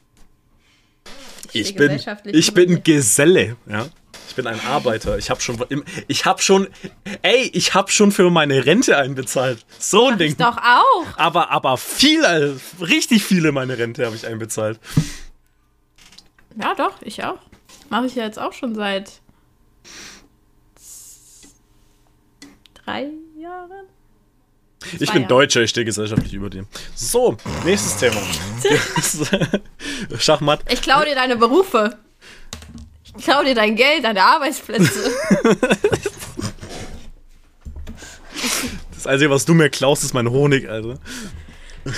Ich stehe bin, gesellschaftlich ich bin. Geselle, ja. Ich bin ein Arbeiter. Ich habe schon, ich habe schon, ey, ich habe schon für meine Rente einbezahlt. So ein Ding. ich doch auch. Aber, aber viel, äh, richtig viele meine Rente habe ich einbezahlt. Ja, doch, ich auch. Mache ich ja jetzt auch schon seit drei Jahren. Ich Zwei bin Jahre. Deutscher, ich stehe gesellschaftlich über dir. So, nächstes Thema. Schachmatt. Ich klaue dir deine Berufe. Ich klaue dir dein Geld, deine Arbeitsplätze. Das Einzige, was du mir klaust, ist mein Honig, Alter.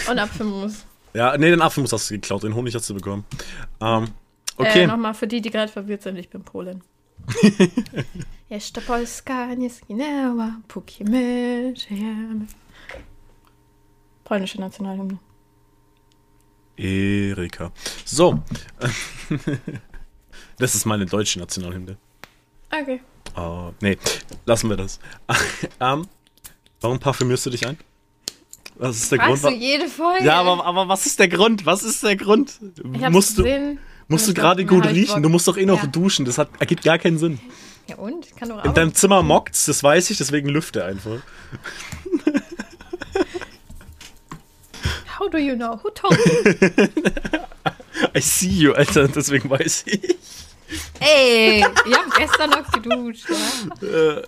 Und Apfelmus. Ja, nee, den Apfelmus hast du geklaut, den Honig hast du bekommen. Ähm, okay. Äh, Nochmal für die, die gerade verwirrt sind, ich bin Polin. Jeszcze Polska nie zginęła, póki my żyjemy. Polnische Nationalhymne. Erika. So. Das ist meine deutsche Nationalhymne. Okay. Oh, nee, lassen wir das. ähm, warum parfümierst du dich ein? Was ist der Fragst Grund? du jede Folge? Ja, aber, aber was ist der Grund? Was ist der Grund? ich Musst du, gesehen. musst du und ich gerade gut riechen? Bock. Du musst doch eh noch Ja. duschen. Das hat, ergibt gar keinen Sinn. Ja und? Kann doch In deinem Zimmer mockt's, das weiß ich, deswegen lüfte einfach. How do you know? Who told you? I see you, Alter, deswegen weiß ich. Ey, ich habe gestern noch geduscht. Ja, äh,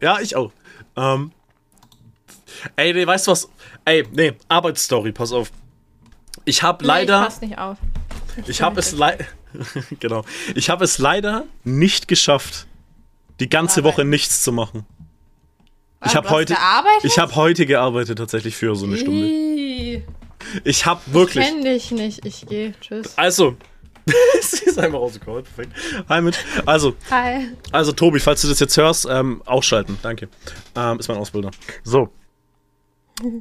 ja ich auch. Ähm, ey, nee, weißt du was? Ey, nee, Arbeitsstory, pass auf. Ich habe nee, leider. Ich pass nicht auf. Ich habe es leider. genau. Ich habe es leider nicht geschafft, die ganze Arbeiten. Woche nichts zu machen. Ich habe heute, ich habe heute gearbeitet tatsächlich für so eine Stunde. Ih, Ich habe wirklich. Kenn dich nicht. Ich gehe. Tschüss. Also, sie ist einmal rausgekommen. Perfekt. Hi mit. Also, Hi. also Tobi, falls du das jetzt hörst, ähm, ausschalten. Danke. Ähm, ist mein Ausbilder. So.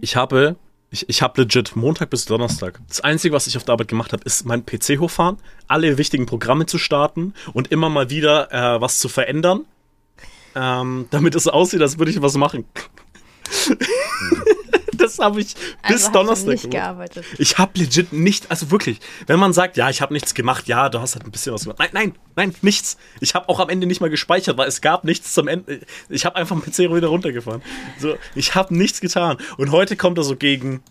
Ich habe, ich, ich habe legit Montag bis Donnerstag. Das Einzige, was ich auf der Arbeit gemacht habe, ist mein PC hochfahren, alle wichtigen Programme zu starten und immer mal wieder äh, was zu verändern, ähm, damit es aussieht, als würde ich was machen. das habe ich bis Also Donnerstag nicht gemacht. gearbeitet. Ich habe legit nicht, also wirklich, wenn man sagt, ja, ich habe nichts gemacht, ja, du hast halt ein bisschen was gemacht. Nein, nein, nein, nichts. Ich habe auch am Ende nicht mal gespeichert, weil es gab nichts zum Ende. Ich habe einfach mit PC wieder runtergefahren. So, ich habe nichts getan. Und heute kommt er so gegen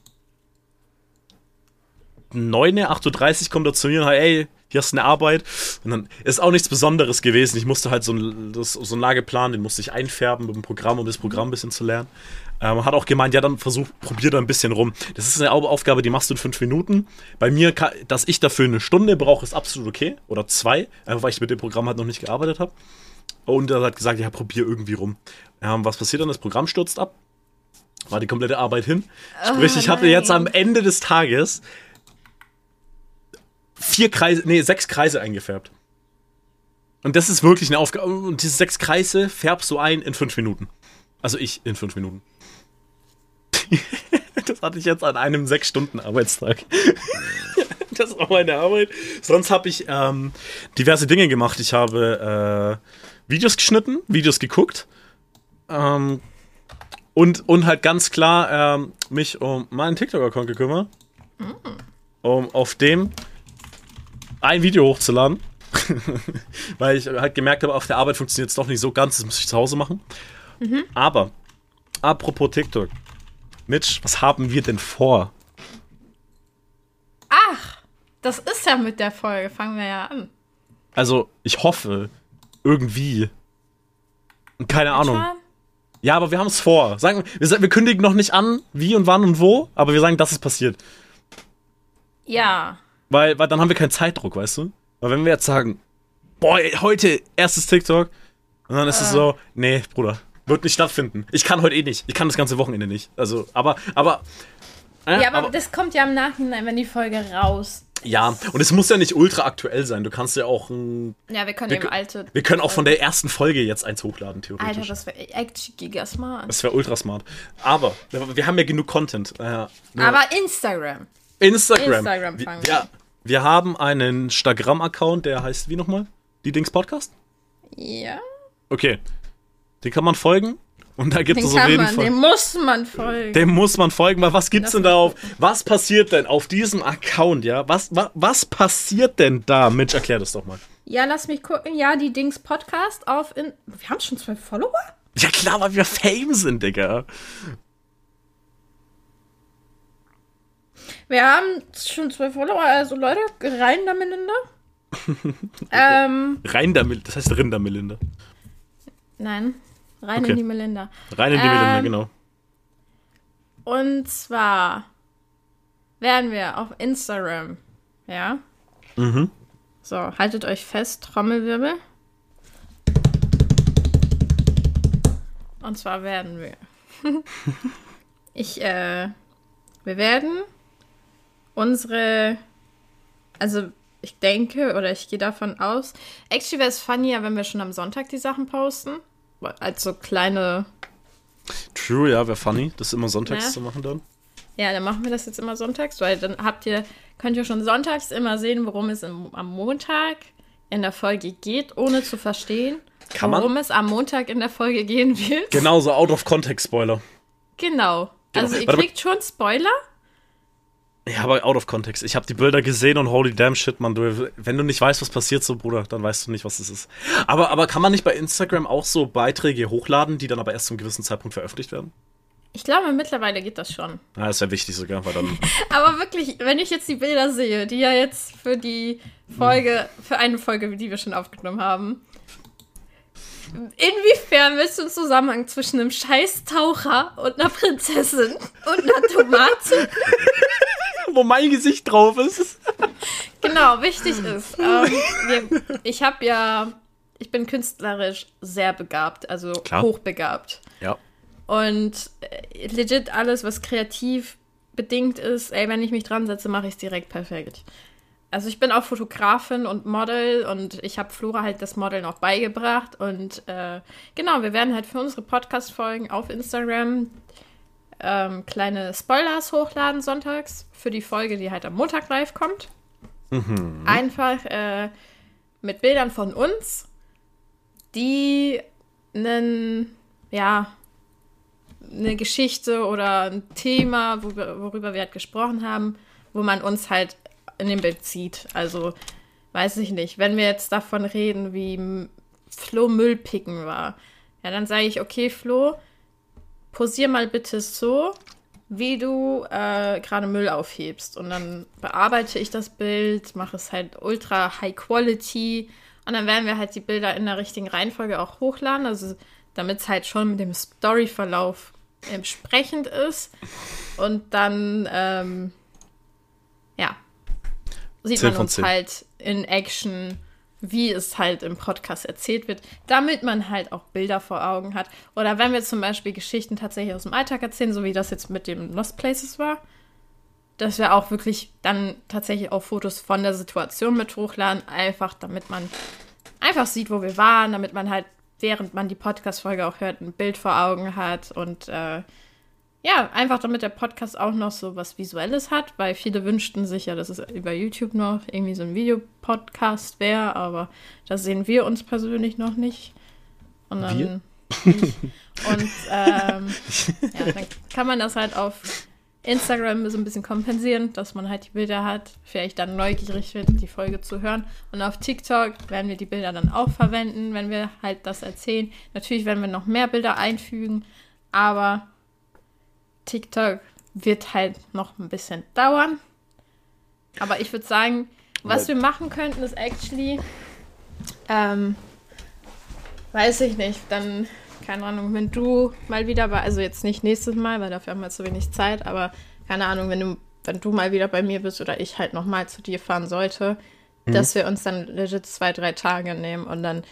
9, 8.30 Uhr kommt er zu mir und sagt, ey, hier hast du eine Arbeit. Und dann ist auch nichts Besonderes gewesen. Ich musste halt so ein, das, so einen Lageplan, den musste ich einfärben mit dem Programm, um das Programm ein bisschen zu lernen. Ähm, hat auch gemeint, ja, dann versuch, probier da ein bisschen rum. Das ist eine Au- Aufgabe, die machst du in fünf Minuten. Bei mir, ka- dass ich dafür eine Stunde brauche, ist absolut okay. Oder zwei, einfach weil ich mit dem Programm halt noch nicht gearbeitet habe. Und er hat gesagt, ja, probier irgendwie rum. Ähm, was passiert dann? Das Programm stürzt ab. War die komplette Arbeit hin. Sprich, ich hatte jetzt am. Ende des Tages vier Kreise, nee, sechs Kreise eingefärbt. Und das ist wirklich eine Aufgabe. Und diese sechs Kreise färbst du ein in fünf Minuten. Also ich in fünf Minuten. das hatte ich jetzt an einem sechs Stunden Arbeitstag. das war meine Arbeit. Sonst habe ich ähm, diverse Dinge gemacht. Ich habe äh, Videos geschnitten, Videos geguckt. Ähm, und, und halt ganz klar ähm, mich um meinen TikTok-Account gekümmert. Um auf dem ein Video hochzuladen. Weil ich halt gemerkt habe, auf der Arbeit funktioniert es doch nicht so ganz. Das muss ich zu Hause machen. Aber, apropos TikTok. Mitch, was haben wir denn vor? Ach, das ist ja mit der Folge. Fangen wir ja an. Also, ich hoffe, irgendwie. Keine Ahnung. Etwa? Ja, aber wir haben es vor. Sagen, wir, wir kündigen noch nicht an, wie und wann und wo, aber wir sagen, dass es passiert. Ja. Weil, weil dann haben wir keinen Zeitdruck, weißt du? Weil wenn wir jetzt sagen, boah, heute erstes TikTok, und dann ist es so, nee, Bruder, wird nicht stattfinden. Ich kann heute eh nicht. Ich kann das ganze Wochenende nicht. Also, aber, aber. äh, Ja, aber, das kommt ja im Nachhinein, wenn die Folge raus. ja, und es muss ja nicht ultra aktuell sein. Du kannst ja auch ein, Ja, wir können Wir eben alte. Wir können auch von der ersten Folge jetzt eins hochladen, theoretisch. Alter, das wäre echt giga smart. das wäre ultra smart. Aber wir haben ja genug Content. Äh, Aber Instagram. Instagram. Instagram fangen wir an. wir haben einen Instagram-Account, der heißt wie nochmal? Die Dings Podcast? Ja. Okay. Den kann man folgen. Und da gibt Den es auf kann jeden man, Fall. dem muss man folgen. Dem muss man folgen, weil was gibt's Das denn da auf? Was passiert denn auf diesem Account, ja? Was, wa, was passiert denn da? Mitch, erklär das doch mal. Ja, lass mich gucken. Ja, die Dings Podcast auf in. Wir haben schon zwei Follower? Ja klar, weil wir Fame sind, Digga. Wir haben schon zwei Follower, also Leute, rein da Melinda. ähm, Rein Mil das heißt Rinder Melinda. nein, rein Okay. in die Melinda. Rein in die Melinda, Ähm, genau. Und zwar werden wir auf Instagram, ja? Mhm. So, haltet euch fest, Trommelwirbel. Und zwar werden wir. ich, äh, wir werden unsere, also ich denke oder ich gehe davon aus, actually wäre es funnier, wenn wir schon am Sonntag die Sachen posten. Als so kleine, True, ja, wäre funny, das immer sonntags Ja. zu machen dann. ja, dann machen wir das jetzt immer sonntags, weil dann habt ihr, könnt ihr schon sonntags immer sehen, worum es im, am Montag in der Folge geht, ohne zu verstehen, Kann man? worum es am Montag in der Folge gehen wird. Genau, so out of context Spoiler. Genau. Genau. Also ihr Warte kriegt schon Spoiler. Ja, aber out of context. Ich habe die Bilder gesehen und holy damn shit, man. Du, wenn du nicht weißt, was passiert, so Bruder, dann weißt du nicht, was es ist. Aber, aber kann man nicht bei Instagram auch so Beiträge hochladen, die dann aber erst zum gewissen Zeitpunkt veröffentlicht werden? Ich glaube, mittlerweile geht das schon. Ja, ist ja wichtig sogar, weil dann. Aber wirklich, wenn ich jetzt die Bilder sehe, die ja jetzt für die Folge, für eine Folge, die wir schon aufgenommen haben, inwiefern willst du einen Zusammenhang zwischen einem Scheißtaucher und einer Prinzessin und einer Tomate? Wo mein Gesicht drauf ist. Genau, wichtig ist. Ähm, wir, ich habe ja, ich bin künstlerisch sehr begabt, also Klar. hochbegabt. Ja. Und äh, legit alles, was kreativ bedingt ist, ey, wenn ich mich dran setze, mache ich es direkt perfekt. Also ich bin auch Fotografin und Model und ich habe Flora halt das Modeln auch beigebracht. Und äh, genau, wir werden halt für unsere Podcast-Folgen auf Instagram ähm, kleine Spoilers hochladen sonntags für die Folge, die halt am Montag live kommt. Einfach äh, mit Bildern von uns, die einen, ja, eine Geschichte oder ein Thema, worüber, worüber wir halt gesprochen haben, wo man uns halt in dem Bild sieht. Also, weiß ich nicht, wenn wir jetzt davon reden, wie Flo Müll picken war, ja, dann sage ich, okay, Flo, posier mal bitte so, wie du äh, gerade Müll aufhebst. Und dann bearbeite ich das Bild, mache es halt ultra high quality. Und dann werden wir halt die Bilder in der richtigen Reihenfolge auch hochladen. Also damit es halt schon mit dem Storyverlauf entsprechend ist. Und dann, ähm, ja, sieht 10 man uns 10. halt in Action, wie es halt im Podcast erzählt wird, damit man halt auch Bilder vor Augen hat. Oder wenn wir zum Beispiel Geschichten tatsächlich aus dem Alltag erzählen, so wie das jetzt mit dem Lost Places war, dass wir auch wirklich dann tatsächlich auch Fotos von der Situation mit hochladen, einfach damit man einfach sieht, wo wir waren, damit man halt, während man die Podcast-Folge auch hört, ein Bild vor Augen hat und äh, ja, einfach damit der Podcast auch noch so was Visuelles hat, weil viele wünschten sich ja, dass es über YouTube noch irgendwie so ein Videopodcast wäre, aber das sehen wir uns persönlich noch nicht. Und dann Wir? Ich. Und ähm, ja, dann kann man das halt auf Instagram so ein bisschen kompensieren, dass man halt die Bilder hat, vielleicht dann neugierig wird, die Folge zu hören. Und auf TikTok werden wir die Bilder dann auch verwenden, wenn wir halt das erzählen. Natürlich werden wir noch mehr Bilder einfügen, aber TikTok wird halt noch ein bisschen dauern. Aber ich würde sagen, was wir machen könnten, ist actually, ähm, weiß ich nicht, dann, keine Ahnung, wenn du mal wieder bei, also jetzt nicht nächstes Mal, weil dafür haben wir zu wenig Zeit, aber keine Ahnung, wenn du, wenn du mal wieder bei mir bist oder ich halt nochmal zu dir fahren sollte, dass wir uns dann legit zwei, drei Tage nehmen und dann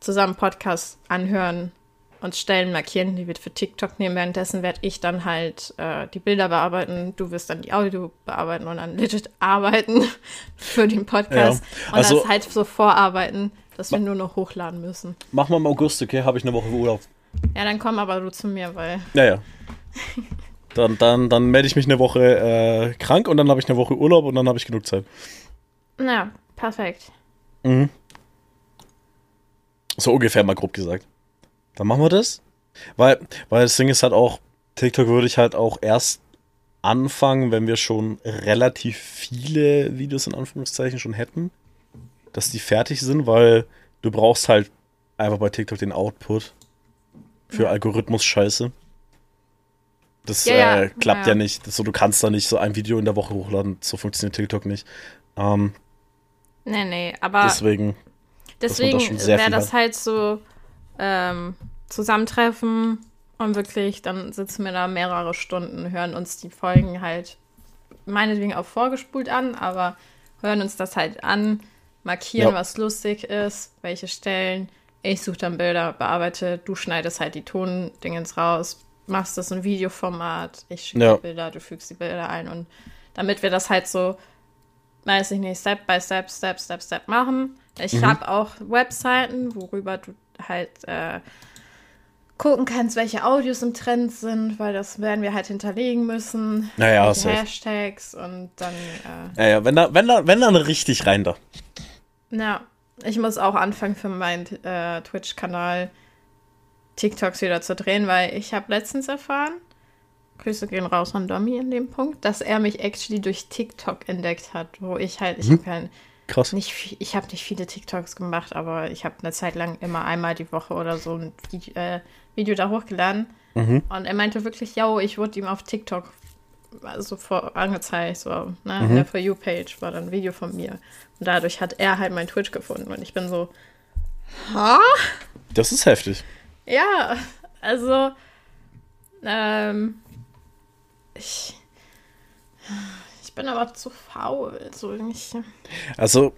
zusammen Podcast anhören und Stellen markieren, die wir für TikTok nehmen. Währenddessen werde ich dann halt äh, die Bilder bearbeiten, du wirst dann die Audio bearbeiten und dann legit arbeiten für den Podcast. Ja, Und also- das halt so vorarbeiten, dass wir nur noch hochladen müssen. Machen wir im August, okay? Habe ich eine Woche Urlaub. Ja, dann komm aber du zu mir, weil. Ja, ja. Dann, dann, dann melde ich mich eine Woche äh, krank und dann habe ich eine Woche Urlaub und dann habe ich genug Zeit. Na, perfekt. So ungefähr mal grob gesagt. Dann machen wir das. Weil, weil das Ding ist halt auch, TikTok würde ich halt auch erst anfangen, wenn wir schon relativ viele Videos in Anführungszeichen schon hätten. Dass die fertig sind, weil du brauchst halt einfach bei TikTok den Output für Algorithmus-Scheiße. Das Ja, ja, äh, klappt ja, ja. nicht. Das, so, du kannst da nicht so ein Video in der Woche hochladen. So funktioniert TikTok nicht. Ähm, Nee, nee, aber deswegen. deswegen wäre das hat. halt so ähm, Zusammentreffen und wirklich, dann sitzen wir da mehrere Stunden, hören uns die Folgen halt meinetwegen auch vorgespult an, aber hören uns das halt an, markieren, Ja. was lustig ist, welche Stellen. Ich suche dann Bilder, bearbeite, du schneidest halt die Tondingens raus, machst das in Videoformat, ich schicke Ja. die Bilder, du fügst die Bilder ein und damit wir das halt so, weiß ich nicht, Step by Step, Step, Step, Step machen. Ich Mhm. habe auch Webseiten, worüber du halt äh, gucken kannst, welche Audios im Trend sind, weil das werden wir halt hinterlegen müssen. Naja, welche safe. Hashtags und dann, äh, Ja, ja, wenn da, wenn da, wenn dann richtig rein da. ja, ich muss auch anfangen für meinen äh, Twitch-Kanal TikToks wieder zu drehen, weil ich habe letztens erfahren, Grüße gehen raus an Domi in dem Punkt, dass er mich actually durch TikTok entdeckt hat, wo ich halt, ich habe kein Krass. Nicht, ich habe nicht viele TikToks gemacht, aber ich habe eine Zeit lang immer einmal die Woche oder so ein Video, äh, Video da hochgeladen. Mhm. Und er meinte wirklich, yo, ich wurde ihm auf TikTok also vor angezeigt, so, ne, Mhm. in der For You-Page war dann ein Video von mir. Und dadurch hat er halt mein Twitch gefunden. Und ich bin so, ha? Das ist heftig. Ja, also, ähm, ich bin aber zu faul, so nicht. Also,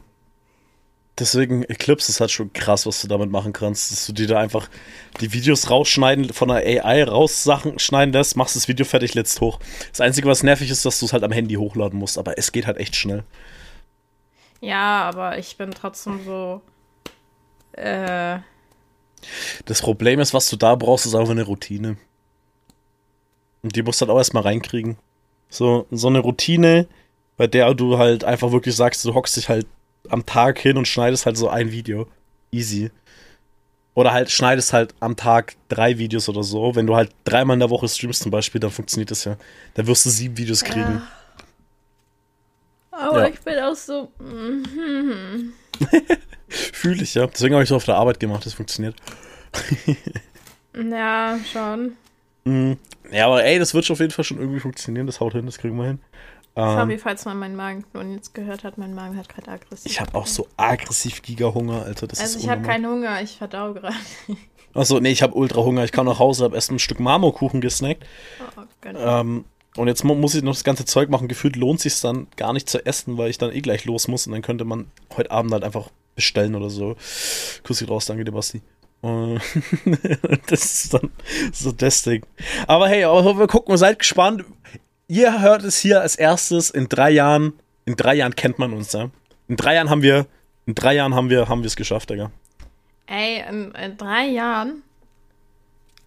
deswegen, Eclipse ist halt schon krass, was du damit machen kannst. Dass du dir da einfach die Videos rausschneiden, von der AI raus Sachen schneiden lässt, machst das Video fertig, lädst hoch. Das Einzige, was nervig ist, dass du es halt am Handy hochladen musst, aber es geht halt echt schnell. Ja, aber ich bin trotzdem so, äh, Das Problem ist, was du da brauchst, ist einfach eine Routine. Und die musst du halt auch erstmal reinkriegen. So, so eine Routine, bei der du halt einfach wirklich sagst, du hockst dich halt am Tag hin und schneidest halt so ein Video. Easy. Oder halt schneidest halt am Tag drei Videos oder so. Wenn du halt dreimal in der Woche streamst zum Beispiel, dann funktioniert das ja. Dann wirst du sieben Videos kriegen. aber Ja. ich bin auch so, mhm. Fühle ich, ja. Deswegen habe ich so auf der Arbeit gemacht, das funktioniert. ja, schon. Mhm. Ja, aber ey, das wird schon auf jeden Fall schon irgendwie funktionieren. Das haut hin, das kriegen wir hin. Ähm, Sorry, falls man meinen Magen nun jetzt gehört hat, mein Magen hat gerade aggressiv. Ich habe auch so aggressiv Giga-Hunger, Alter. Das Also ist ich habe keinen Hunger, ich verdau gerade. Achso, nee, ich habe ultra Hunger. Ich kam nach Hause, habe erst ein Stück Marmorkuchen gesnackt. Oh Gott. Ähm, und jetzt mu muss ich noch das ganze Zeug machen. Gefühlt lohnt sich dann gar nicht zu essen, weil ich dann eh gleich los muss. Und dann könnte man heute Abend halt einfach bestellen oder so. Kussi raus, danke dir, Basti. Und das ist dann so das Ding. Aber hey, aber wir gucken, seid gespannt. Ihr hört es hier als erstes in drei Jahren. In drei Jahren kennt man uns, ja. In drei Jahren haben wir, in drei Jahren haben wir, haben wir es geschafft, Digga. Ey, in, in drei Jahren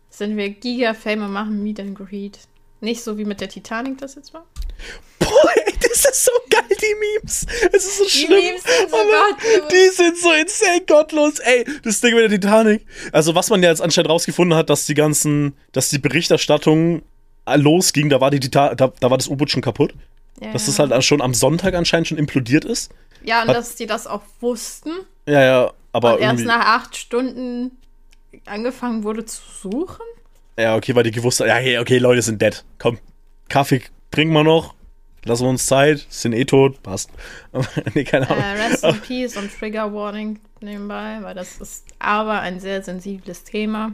sind wir Giga-Fame und machen Meet and Greet. Nicht so wie mit der Titanic das jetzt war. Boah, ey, das ist so geil, die Memes. Es ist so Die schlimm. Memes sind so gottlos. Die sind so insane gottlos. Ey, das Ding mit der Titanic. Also, was man ja jetzt anscheinend rausgefunden hat, dass die ganzen, dass die Berichterstattung losging, da war die Tita da, da war das U-Boot schon kaputt. Ja, Dass das halt schon am Sonntag anscheinend schon implodiert ist. ja, und hat- dass die das auch wussten Ja, ja, aber und erst nach acht Stunden angefangen wurde zu suchen. Ja, okay, weil die gewusst haben, ja, okay, Leute sind dead. Komm, Kaffee trinken wir noch. Lassen wir uns Zeit. Sind eh tot. Passt. nee, keine Äh, Ahnung. Rest in Peace und Trigger Warning nebenbei, weil das ist aber ein sehr sensibles Thema.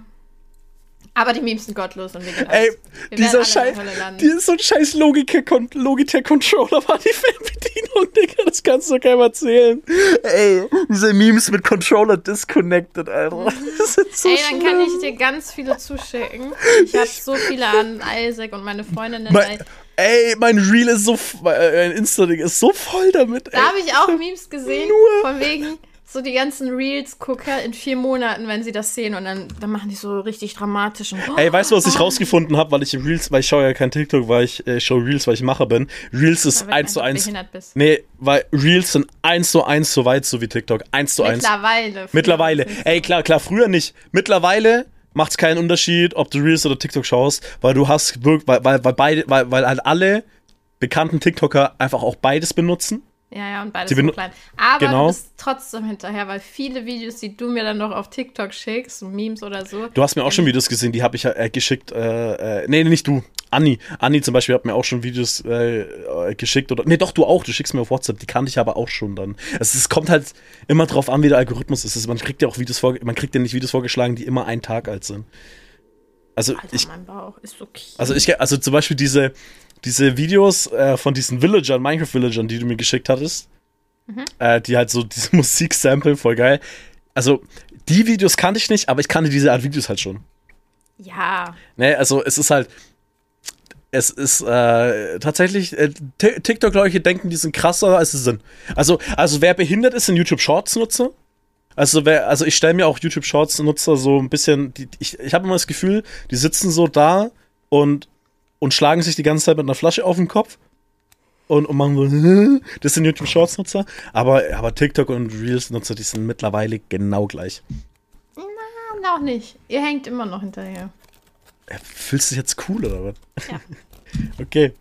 Aber die Memes sind gottlos und wir gehen Ey, wir dieser scheiß, die so ein scheiß Logitech- Logitech-Controller war die Fernbedienung, Digga, das kannst du keinem erzählen. Ey, diese Memes mit Controller disconnected, Alter. Das sind so Ey, dann kann schlimm. ich dir ganz viele zuschicken. Ich habe so viele an Isaac und meine Freundinnen. Mein, ey, mein Reel ist so, äh, mein Insta-Ding ist so voll damit, ey. Da habe ich auch Memes gesehen, Nur. von wegen so die ganzen Reels-Gucker in vier Monaten, wenn sie das sehen und dann, dann machen die so richtig dramatisch. Und, Ey, weißt du, was ich rausgefunden habe, weil ich Reels, weil ich schaue ja kein TikTok, weil ich äh, schaue Reels, weil ich Macher bin. Reels ist eins zu eins. Nee, weil Reels sind eins zu eins so weit, so wie TikTok. Eins zu eins. Mittlerweile. Mittlerweile. Ey, klar, klar, früher nicht. Mittlerweile macht es keinen Unterschied, ob du Reels oder TikTok schaust, weil du hast weil, weil, weil beide, weil, weil halt alle bekannten TikToker einfach auch beides benutzen. Ja, ja, und beides benu- hochladen. Aber Genau. du bist trotzdem hinterher, weil viele Videos, die du mir dann noch auf TikTok schickst, so Memes oder so. Du hast mir auch schon Videos gesehen, die habe ich äh, geschickt. Äh, äh, nee, nicht du. Anni. Anni zum Beispiel hat mir auch schon Videos äh, äh, geschickt. Oder, nee, doch, du auch. Du schickst mir auf WhatsApp. Die kannte ich aber auch schon dann. Es, es kommt halt immer drauf an, wie der Algorithmus ist. Es- Man kriegt ja auch Videos vor, man kriegt ja nicht Videos vorgeschlagen, die immer einen Tag alt sind. Also Alter, ich, mein Bauch ist okay. Also ich, also zum Beispiel diese, diese Videos äh, von diesen Villagern, Minecraft-Villagern, die du mir geschickt hattest, äh, die halt so diese Musik-Sample, voll geil. Also die Videos kannte ich nicht, aber ich kannte diese Art Videos halt schon. ja. Ne, also es ist halt, es ist äh, tatsächlich, äh, Ti- TikTok-Leute denken, die sind krasser, als sie sind. Also, also wer behindert ist, sind YouTube-Shorts-Nutzer. Also, wer, also ich stelle mir auch YouTube Shorts Nutzer so ein bisschen, die, ich, ich habe immer das Gefühl, die sitzen so da und, und schlagen sich die ganze Zeit mit einer Flasche auf den Kopf und, und machen so, das sind YouTube Shorts Nutzer, aber, aber TikTok und Reels Nutzer, die sind mittlerweile genau gleich. Na, noch nicht. Ihr hängt immer noch hinterher. Fühlst du dich jetzt cool oder was? Ja. Okay.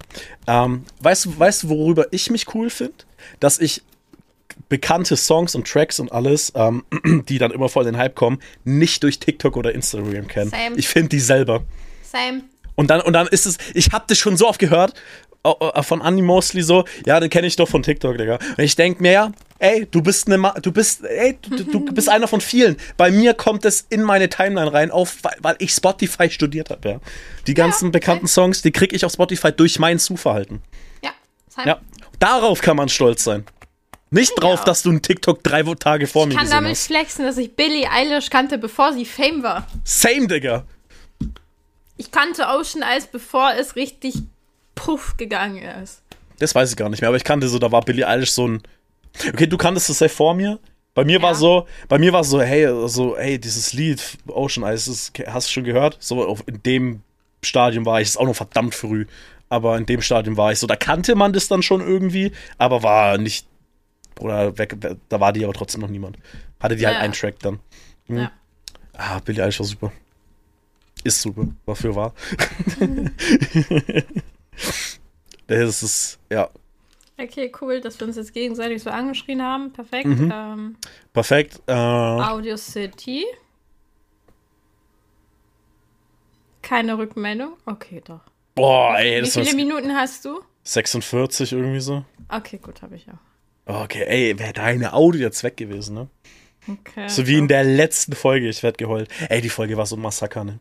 Ähm, weißt, du- weißt worüber ich mich cool finde? Dass ich bekannte Songs und Tracks und alles, ähm, die dann immer voll in den Hype kommen, nicht durch TikTok oder Instagram kennen. Same. Ich finde die selber. Same. Und dann, und dann ist es, ich hab das schon so oft gehört, äh, von Annie Mostly so, ja, den kenne ich doch von TikTok, Digga. Und ich denk mir, ja, ey, du bist eine, Ma du bist, ey, du, du bist einer von vielen. Bei mir kommt es in meine Timeline rein, auf, weil, ich Spotify studiert habe, ja. Die ganzen okay. bekannten Songs, die krieg ich auf Spotify durch mein Zuverhalten. Ja. Same. Ja, darauf kann man stolz sein. Nicht drauf, Ja. dass du einen TikTok drei Tage vor mir Ich kann gesehen damit hast. flexen, dass ich Billie Eilish kannte, bevor sie Fame war. Same, Digga. Ich kannte Ocean Eyes, bevor es richtig puff gegangen ist. Das weiß ich gar nicht mehr, aber ich kannte so, da war Billie Eilish so ein. Okay, du kanntest das safe vor mir. Bei mir war Ja. so, bei mir war so, hey, so, hey, dieses Lied Ocean Eyes, das, hast du schon gehört? So auf, in dem Stadium war ich, ist auch noch verdammt früh, aber in dem Stadium war ich so, da kannte man das dann schon irgendwie, aber war nicht, oder weg, da war die aber trotzdem noch niemand. Hatte die halt Ja. einen Track dann. Mhm. Ja. Ah, Billie Eilish war super. Ist super, dafür war. das ist, ja, Okay, cool, dass wir uns jetzt gegenseitig so angeschrien haben. Perfekt. Mhm. Ähm, perfekt. Äh, Audio City. Keine Rückmeldung? Okay, doch. boah, ey, Wie viele Minuten hast du? 46 irgendwie so. Okay, gut, habe ich auch. Okay, ey, wäre deine Audio jetzt weg gewesen, ne? Okay. So wie in der letzten Folge, ich werd geheult. Ey, die Folge war so ein Massaker, ne?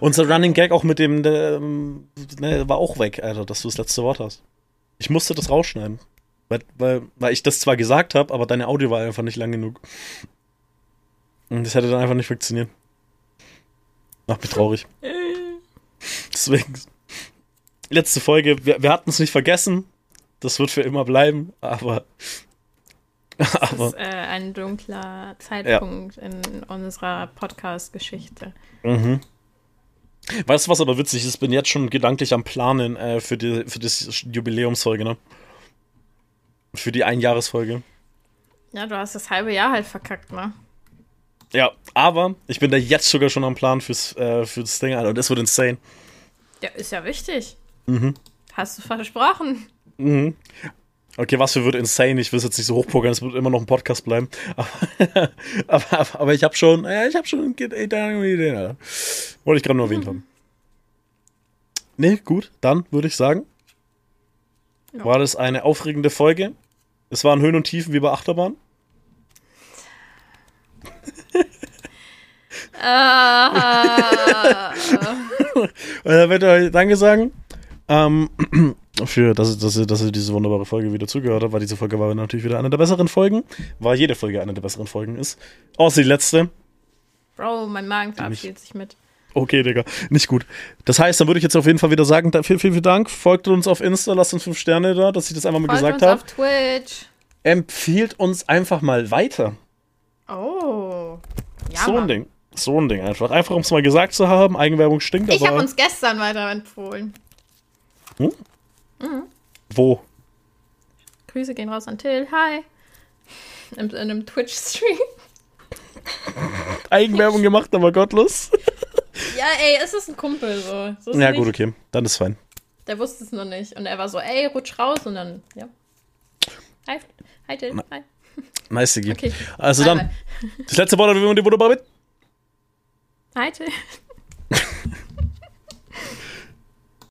Unser Running Gag auch mit dem, ähm, ne, war auch weg, Alter, dass du das letzte Wort hast. Ich musste das rausschneiden. Weil, weil, weil ich das zwar gesagt habe, aber deine Audio war einfach nicht lang genug. Und das hätte dann einfach nicht funktioniert. Macht mich traurig. Deswegen. Letzte Folge, wir, wir hatten es nicht vergessen. Das wird für immer bleiben, aber. Das aber ist äh, ein dunkler Zeitpunkt in unserer Podcast-Geschichte. Mhm. Weißt du, was aber witzig ist? Ich bin jetzt schon gedanklich am Planen äh, für, die, für das Jubiläumsfolge, ne? Für die Einjahresfolge. Ja, du hast das halbe Jahr halt verkackt, ne? Ja, aber ich bin da jetzt sogar schon am Plan fürs, äh, für das Ding, Alter. Und das wird insane. Ja, ist ja wichtig. Mhm. Hast du versprochen. Mhm. Okay, was für wird insane? Ich will es jetzt nicht so hochpokern, es wird immer noch ein Podcast bleiben. Aber, aber, aber, ich habe schon, ja, ich habe schon Ideen, Alter. Wollte ich gerade nur erwähnt haben. Nee, gut, dann würde ich sagen, Ja. war das eine aufregende Folge. Es waren Höhen und Tiefen wie bei Achterbahn. Ah, Und dann wird euch Danke sagen. Ähm, für, dass, dass, ihr, dass ihr diese wunderbare Folge wieder zugehört habt, weil diese Folge war natürlich wieder eine der besseren Folgen, weil jede Folge eine der besseren Folgen ist. Außer die letzte. Bro, mein Magen verabschiedet sich mit. Okay, Digga, nicht gut. Das heißt, dann würde ich jetzt auf jeden Fall wieder sagen, vielen, vielen, vielen Dank. Folgt uns auf Insta, lasst uns fünf Sterne da, dass ich das einfach mal Folgt gesagt uns habe. auf Twitch. Empfiehlt uns einfach mal weiter. Oh. Ja, so ein Mann. Ding. So ein Ding einfach. Einfach, um es mal gesagt zu haben. Eigenwerbung stinkt, Ich habe uns gestern weiterempfohlen. Wo? Grüße gehen raus an Till. Hi. In, in einem Twitch-Stream. Eigenwerbung gemacht, aber gottlos. Ja, ey, es ist ein Kumpel so. so Ja, gut, okay. Dann ist fein. Der wusste es noch nicht. Und er war so, ey, rutsch raus. Und dann, ja. Hi, hi Till. Hi. Nice, Digi. Okay. Also Bye, dann, das letzte Wort wie immer die mit. Hi Till.